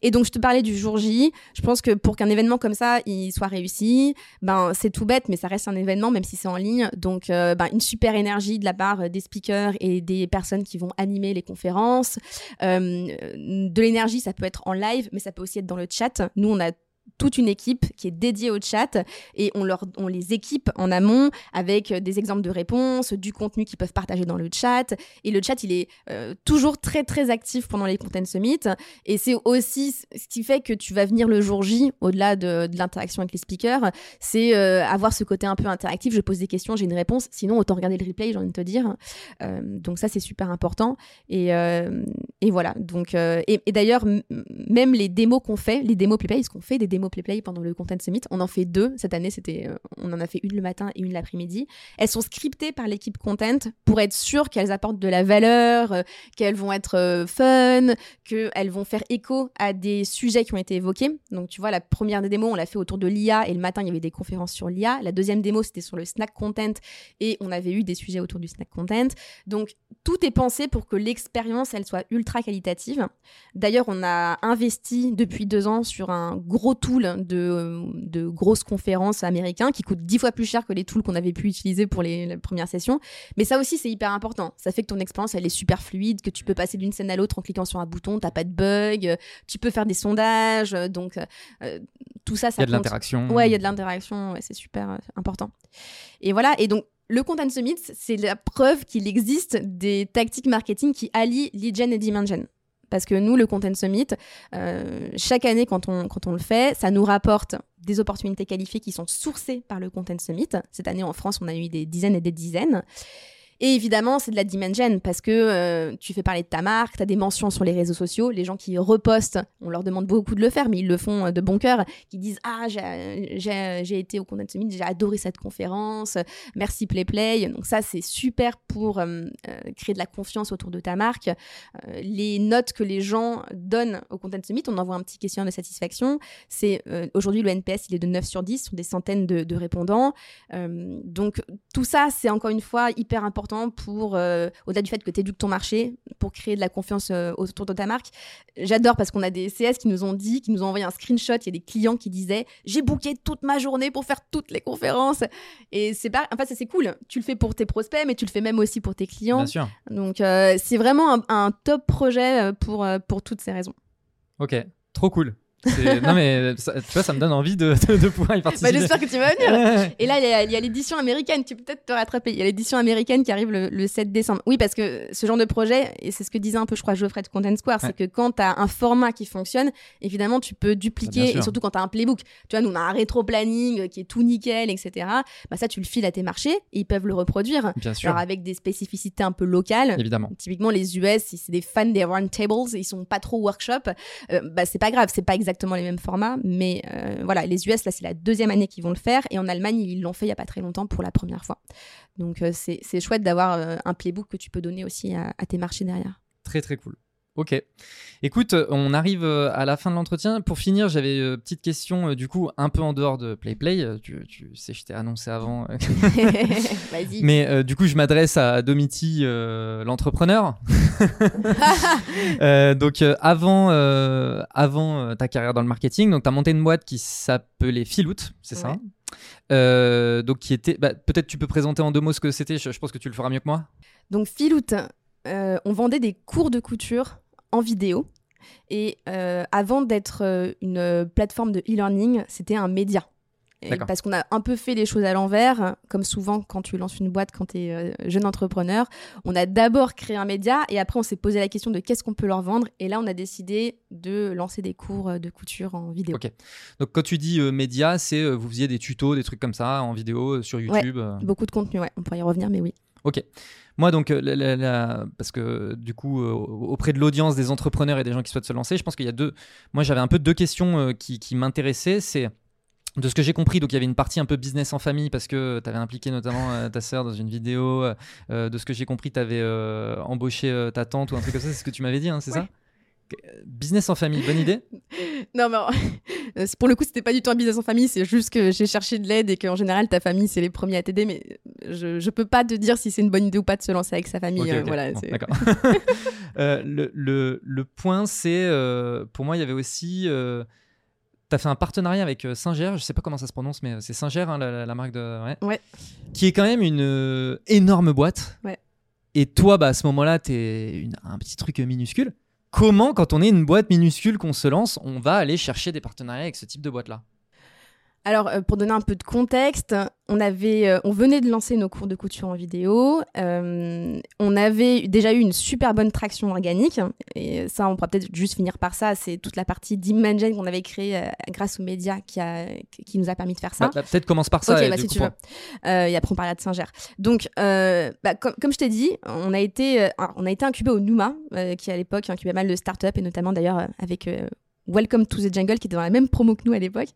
Et donc, je te parlais du jour J. Je pense que pour qu'un événement comme ça, il soit réussi, ben, c'est tout bête, mais ça reste un événement, même si c'est en ligne. Donc, euh, ben, une super énergie de la part euh, des speakers et des personnes qui vont animer les conférences. Euh, de l'énergie, ça peut être en live, mais ça peut aussi être dans le chat. Nous, on a toute une équipe qui est dédiée au chat et on, les équipe en amont avec des exemples de réponses, du contenu qu'ils peuvent partager dans le chat. Et le chat, il est euh, toujours très très actif pendant les Content Summit. Et c'est aussi ce qui fait que tu vas venir le jour J, au-delà de, l'interaction avec les speakers, c'est euh, avoir ce côté un peu interactif. Je pose des questions, j'ai une réponse. Sinon, autant regarder le replay, j'ai envie de te dire. Euh, donc ça, c'est super important. Et, voilà. Donc, et, d'ailleurs, même les démos qu'on fait, les démos PlayPlay, parce qu'on fait des démos PlayPlay pendant le Content Summit, on en fait deux. Cette année, c'était, euh, on en a fait une le matin et une l'après-midi. Elles sont scriptées par l'équipe Content pour être sûr qu'elles apportent de la valeur, euh, qu'elles vont être euh, fun, qu'elles vont faire écho à des sujets qui ont été évoqués. Donc, tu vois, la première des démos, on l'a fait autour de l'IA et le matin, il y avait des conférences sur l'IA. La deuxième démo, c'était sur le snack content et on avait eu des sujets autour du snack content. Donc, tout est pensé pour que l'expérience, elle soit ultra qualitative. D'ailleurs, on a investi depuis deux ans sur un gros tool de, de grosses conférences américains qui coûte dix fois plus cher que les tools qu'on avait pu utiliser pour les, les premières sessions. Mais ça aussi, c'est hyper important. Ça fait que ton expérience, elle est super fluide, que tu peux passer d'une scène à l'autre en cliquant sur un bouton, t'as pas de bug, euh, tu peux faire des sondages, euh, donc euh, tout ça, Il ça y a de l'interaction. Ouais, il y a de l'interaction, ouais, c'est super euh, important. Et voilà, et donc le Content Summit, c'est la preuve qu'il existe des tactiques marketing qui allient lead gen et demand gen. Parce que nous, le Content Summit, euh, chaque année, quand on, quand on le fait, ça nous rapporte des opportunités qualifiées qui sont sourcées par le Content Summit. Cette année, en France, on a eu des dizaines et des dizaines. Et évidemment, c'est de la gen parce que euh, tu fais parler de ta marque, tu as des mentions sur les réseaux sociaux, les gens qui repostent, on leur demande beaucoup de le faire, mais ils le font euh, de bon cœur, qui disent Ah, j'ai- été au Content Summit, j'ai adoré cette conférence, merci Play Play. Donc, ça, c'est super pour euh, créer de la confiance autour de ta marque. Les notes que les gens donnent au Content Summit, on envoie un petit questionnaire de satisfaction. C'est aujourd'hui le NPS, il est de 9 sur 10 sur des centaines de, répondants. Donc, tout ça, c'est encore une fois hyper important pour, euh, au-delà du fait que tu éduques ton marché, pour créer de la confiance euh, autour de ta marque. J'adore parce qu'on a des CS qui nous ont dit, qui nous ont envoyé un screenshot. Il y a des clients qui disaient J'ai booké toute ma journée pour faire toutes les conférences. Et c'est pas, en fait, ça, c'est cool. Tu le fais pour tes prospects, mais tu le fais même aussi pour tes clients. Bien sûr. Donc, euh, c'est vraiment un, un top projet pour, pour toutes ces raisons. Ok, trop cool. Non mais ça- tu vois, ça me donne envie de, de, de pouvoir y Bah, participer. J'espère que tu vas venir. Et là, il y a- l'édition américaine, tu peux peut-être te rattraper. Il y a l'édition américaine qui arrive le, le 7 décembre. Oui, parce que ce genre de projet, et c'est ce que disait un peu, je crois, Geoffrey de Content Square, Ouais. c'est que quand tu as un format qui fonctionne, évidemment, tu peux dupliquer, et surtout quand tu as un playbook. Tu vois, nous, on a un rétro-planning euh, qui est tout nickel, etc. Bah, ça, tu le files à tes marchés, et ils peuvent le reproduire. Bien sûr, Alors, avec des spécificités un peu locales. évidemment. Typiquement, les US, si c'est des fans des round tables, ils sont pas trop workshop, euh, bah, c'est pas grave, c'est pas exactement les mêmes formats, mais euh, voilà, les US, là, c'est la deuxième année qu'ils vont le faire, et en Allemagne, ils l'ont fait il y a pas très longtemps pour la première fois. Donc, euh, c'est c'est chouette d'avoir euh, un playbook que tu peux donner aussi à, à tes marchés derrière. Très très cool. Ok. Écoute, on arrive euh, à la fin de l'entretien. Pour finir, j'avais une petite question, euh, du coup, un peu en dehors de PlayPlay. Euh, Tu, tu sais, je t'ai annoncé avant. euh, Vas-y. Mais euh, du coup, je m'adresse à Domiti, euh, l'entrepreneur. Euh, donc, euh, avant, euh, avant euh, ta carrière dans le marketing, donc tu as monté une boîte qui s'appelait Filout, c'est ça? Donc qui était, bah, peut-être tu peux présenter en deux mots ce que c'était. Je, pense que tu le feras mieux que moi. Donc Filout, on vendait des cours de couture en vidéo. Et avant d'être une plateforme de e-learning, c'était un média parce qu'on a un peu fait les choses à l'envers, comme souvent quand tu lances une boîte, quand tu es euh, jeune entrepreneur. On a d'abord créé un média et après on s'est posé la question de qu'est-ce qu'on peut leur vendre. Et là, on a décidé de lancer des cours euh, de couture en vidéo. Ok. Donc quand tu dis euh, média, c'est vous faisiez des tutos, des trucs comme ça en vidéo sur YouTube Beaucoup de contenu, ouais. On pourrait y revenir, mais oui. Ok. Moi, donc, parce que du coup, auprès de l'audience des entrepreneurs et des gens qui souhaitent se lancer, je pense qu'il y a deux. Moi, j'avais un peu deux questions qui, qui m'intéressaient. C'est de ce que j'ai compris, donc il y avait une partie un peu business en famille parce que tu avais impliqué notamment euh, ta sœur dans une vidéo. Euh, de ce que j'ai compris, tu avais euh, embauché ta tante ou un truc comme ça, c'est ce que tu m'avais dit, hein, c'est ça? Business en famille, bonne idée Non, mais pour le coup, c'était pas du tout un business en famille, c'est juste que j'ai cherché de l'aide et qu'en général, ta famille, c'est les premiers à t'aider, mais je, je peux pas te dire si c'est une bonne idée ou pas de se lancer avec sa famille. voilà, D'accord. le, le, le, point, c'est, pour moi, il y avait aussi tu as fait un partenariat avec euh, Singer, je sais pas comment ça se prononce, mais euh, c'est Singer, hein, la, marque de. Ouais. Qui est quand même une euh, énorme boîte. Ouais. Et toi, bah, à ce moment-là, tu es un petit truc minuscule. Comment, quand on est une boîte minuscule qu'on se lance, on va aller chercher des partenariats avec ce type de boîte-là? Alors, euh, pour donner un peu de contexte, on, avait, euh, on venait de lancer nos cours de couture en vidéo. Euh, on avait déjà eu une super bonne traction organique. Et ça, on pourra peut-être juste finir par ça. C'est toute la partie d'Imagine qu'on avait créée grâce aux médias qui, a, qui nous a permis de faire ça. Bah, bah, peut-être commence par ça. Ok, bah, si tu veux. et après, on parlera de Saint-Ger. Donc, bah, comme, je t'ai dit, on a, été, on a été incubé au Numa, qui à l'époque incubait mal de startups, et notamment d'ailleurs avec Welcome to the Jungle, qui était dans la même promo que nous à l'époque.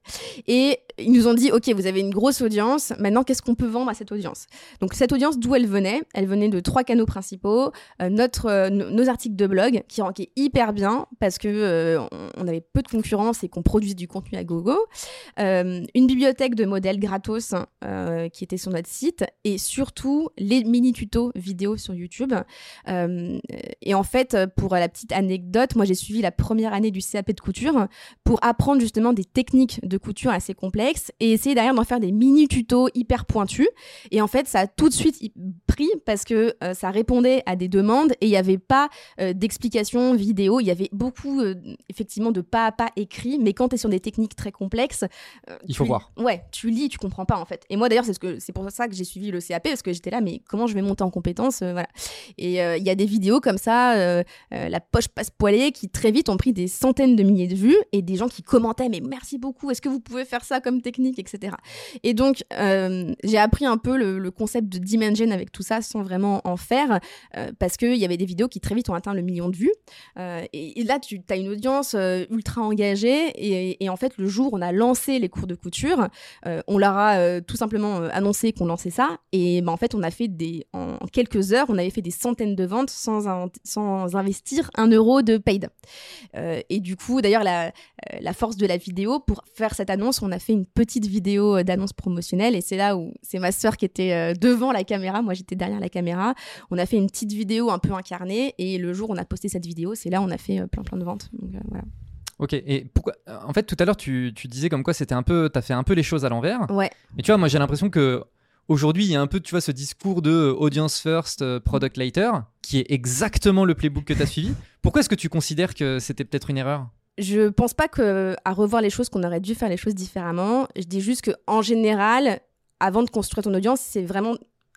Et ils nous ont dit, OK, vous avez une grosse audience, maintenant qu'est-ce qu'on peut vendre à cette audience? Donc cette audience, d'où elle venait? Elle venait de trois canaux principaux. Euh, notre, euh, nos articles de blog, qui rankaient hyper bien, parce que euh, on avait peu de concurrence et qu'on produisait du contenu à gogo. une bibliothèque de modèles gratos qui était sur notre site. Et surtout, les mini-tutos vidéo sur YouTube. et en fait, pour la petite anecdote, moi j'ai suivi la première année du CAP de couture pour apprendre justement des techniques de couture assez complexes et essayer derrière d'en faire des mini tutos hyper pointus. Et en fait, ça a tout de suite pris parce que euh, ça répondait à des demandes et il n'y avait pas euh, d'explications vidéo. Il y avait beaucoup euh, effectivement de pas à pas écrits, mais quand tu es sur des techniques très complexes, il faut voir. Ouais, tu lis, tu comprends pas en fait. Et moi d'ailleurs, c'est ce que c'est pour ça que j'ai suivi le CAP parce que j'étais là, mais comment je vais monter en compétences Voilà. Et il y a des vidéos comme ça, la poche passe poilée, qui très vite ont pris des centaines de milliers de vues et des gens qui commentaient mais merci beaucoup, est-ce que vous pouvez faire ça comme technique, etc. Et donc euh, j'ai appris un peu le, concept de Dimension avec tout ça sans vraiment en faire euh, parce qu'il y avait des vidéos qui très vite ont atteint le million de vues. Euh, et, là tu as une audience ultra engagée et, en fait le jour où on a lancé les cours de couture, on leur a tout simplement annoncé qu'on lançait ça et ben, en fait on a fait des en quelques heures on avait fait des centaines de ventes sans, sans investir un euro de paid. et du coup d'ailleurs, la, euh, la, force de la vidéo, pour faire cette annonce, on a fait une petite vidéo euh, d'annonce promotionnelle et c'est là où c'est ma sœur qui était euh, devant la caméra, moi j'étais derrière la caméra. On a fait une petite vidéo un peu incarnée et le jour où on a posté cette vidéo, c'est là où on a fait plein plein de ventes. Donc, voilà. Ok, et pourquoi En fait, tout à l'heure, tu, tu, disais comme quoi c'était un peu, t'as fait un peu les choses à l'envers. Ouais. Mais tu vois, moi j'ai l'impression que aujourd'hui, il y a un peu, tu vois, ce discours de audience first, product later, qui est exactement le playbook que tu as suivi. Pourquoi est-ce que tu considères que c'était peut-être une erreur? Je pense pas que à revoir les choses qu'on aurait dû faire les choses différemment. Je dis juste que en général, avant de construire ton audience, c'est vraiment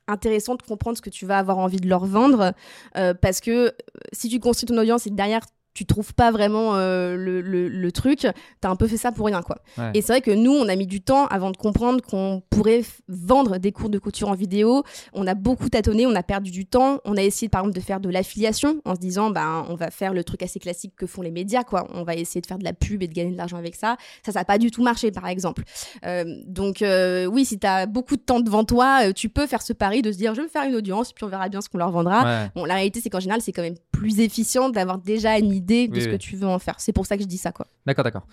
intéressant de comprendre ce que tu vas avoir envie de leur vendre euh, parce que euh, si tu construis ton audience et derrière tu trouves pas vraiment euh, le, le, truc, t'as un peu fait ça pour rien, quoi. Et c'est vrai que nous, on a mis du temps avant de comprendre qu'on pourrait vendre des cours de couture en vidéo. On a beaucoup tâtonné, on a perdu du temps. On a essayé, par exemple, de faire de l'affiliation en se disant, ben, on va faire le truc assez classique que font les médias, quoi. On va essayer de faire de la pub et de gagner de l'argent avec ça. Ça, ça n'a pas du tout marché, par exemple. Euh, donc, euh, oui, si t'as beaucoup de temps devant toi, tu peux faire ce pari de se dire, je vais me faire une audience, puis on verra bien ce qu'on leur vendra. Bon, la réalité, c'est qu'en général, c'est quand même plus efficient d'avoir déjà une idée de ce que tu veux en faire. C'est pour ça que je dis ça, quoi. D'accord, d'accord.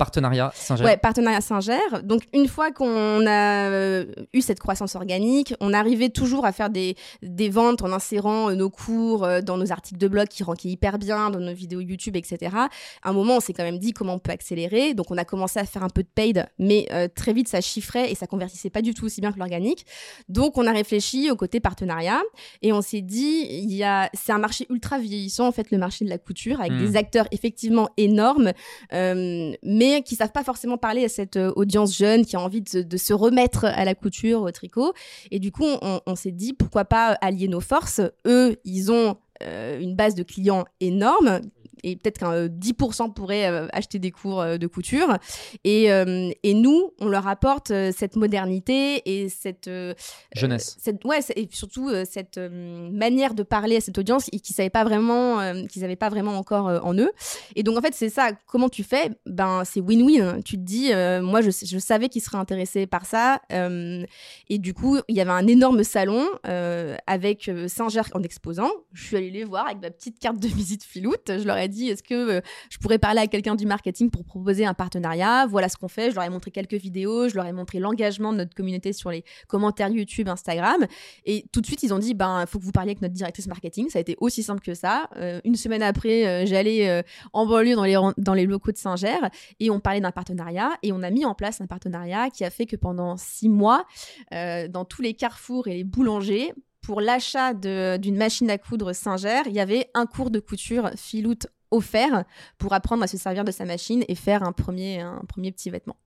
Partenariat Singer. Ouais, partenariat Singer. Donc une fois qu'on a euh, eu cette croissance organique, on arrivait toujours à faire des, des ventes en insérant euh, nos cours euh, dans nos articles de blog qui rankaient hyper bien, dans nos vidéos YouTube, etc. À un moment, on s'est quand même dit comment on peut accélérer. Donc on a commencé à faire un peu de paid, mais très vite ça chiffrait et ça convertissait pas du tout aussi bien que l'organique. Donc on a réfléchi au côté partenariat et on s'est dit, il y a, c'est un marché ultra vieillissant en fait, le marché de la couture, avec Hmm. des acteurs effectivement énormes, euh, mais qui savent pas forcément parler à cette euh, audience jeune qui a envie de, se remettre à la couture, au tricot. Et du coup, on, on s'est dit pourquoi pas allier nos forces. Eux, ils ont euh, une base de clients énorme. Et peut-être qu'un euh, 10% pourraient euh, acheter des cours euh, de couture. Et, euh, et nous, on leur apporte euh, cette modernité et cette, euh, Jeunesse. euh, cette, ouais, et surtout euh, cette euh, manière de parler à cette audience et qui savaient pas vraiment, euh, qu'ils n'avaient pas vraiment encore euh, en eux. Et donc en fait, c'est ça. Comment tu fais? Ben c'est win-win. Tu te dis, euh, moi je, je savais qu'ils seraient intéressés par ça, euh, et du coup il y avait un énorme salon euh, avec euh, Singer en exposant. Je suis allée les voir avec ma petite carte de visite filoute. Je leur ai dit, est-ce que euh, je pourrais parler à quelqu'un du marketing pour proposer un partenariat? Voilà ce qu'on fait. Je leur ai montré quelques vidéos. Je leur ai montré l'engagement de notre communauté sur les commentaires YouTube, Instagram. Et tout de suite, ils ont dit, ben, faut que vous parliez avec notre directrice marketing. Ça a été aussi simple que ça. Euh, une semaine après, euh, j'allais euh, en banlieue dans les, dans les locaux de Singer et on parlait d'un partenariat et on a mis en place un partenariat qui a fait que pendant six mois, dans tous les carrefours et les boulangers, pour l'achat d'une machine à coudre Singer, il y avait un cours de couture filoute offert pour apprendre à se servir de sa machine et faire un premier, un premier petit vêtement.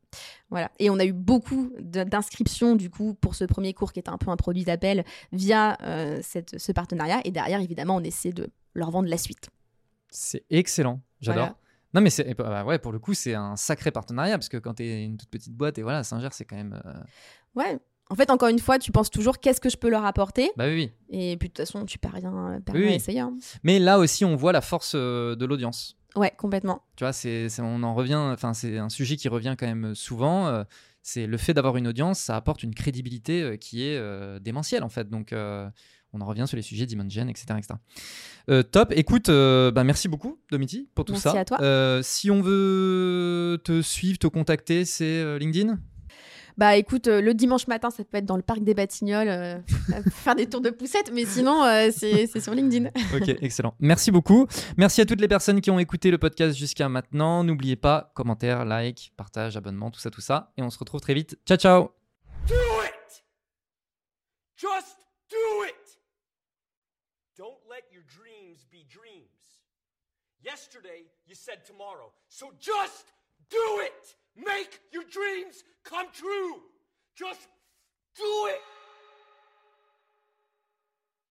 Voilà. Et on a eu beaucoup d'inscriptions du coup pour ce premier cours qui était un peu un produit d'appel via euh, cette, ce partenariat. Et derrière, évidemment, on essaie de leur vendre la suite. C'est excellent. J'adore. Voilà. Non, mais c'est, bah ouais, pour le coup, c'est un sacré partenariat parce que quand tu es une toute petite boîte et voilà, Singer, c'est quand même. euh, Ouais. En fait, encore une fois, tu penses toujours qu'est-ce que je peux leur apporter. Bah oui. Et puis de toute façon, tu perds rien, perds Oui, rien à oui. essayer. hein. Mais là aussi, on voit la force euh, de l'audience. Ouais, complètement. Tu vois, c'est, on en revient. Enfin, c'est un sujet qui revient quand même souvent. euh, c'est le fait d'avoir une audience, ça apporte une crédibilité euh, qui est euh, démentielle en fait. Donc, euh, on en revient sur les sujets d'Imogen, etc., etc. Euh, top. Écoute, euh, bah, merci beaucoup, Domiti, pour tout Merci ça. à toi. Euh, si on veut te suivre, te contacter, c'est euh, LinkedIn? Bah écoute, euh, le dimanche matin, ça peut être dans le parc des Batignolles, euh, faire des tours de poussette, mais sinon, euh, c'est sur LinkedIn. Ok, excellent. Merci beaucoup. Merci à toutes les personnes qui ont écouté le podcast jusqu'à maintenant. N'oubliez pas, commentaires, like, partage, abonnement, tout ça, tout ça. Et on se retrouve très vite. Ciao, ciao Do it! Just do it! Don't let your dreams be dreams. Yesterday, you said tomorrow. So just do it! Make your dreams come true! Just do it!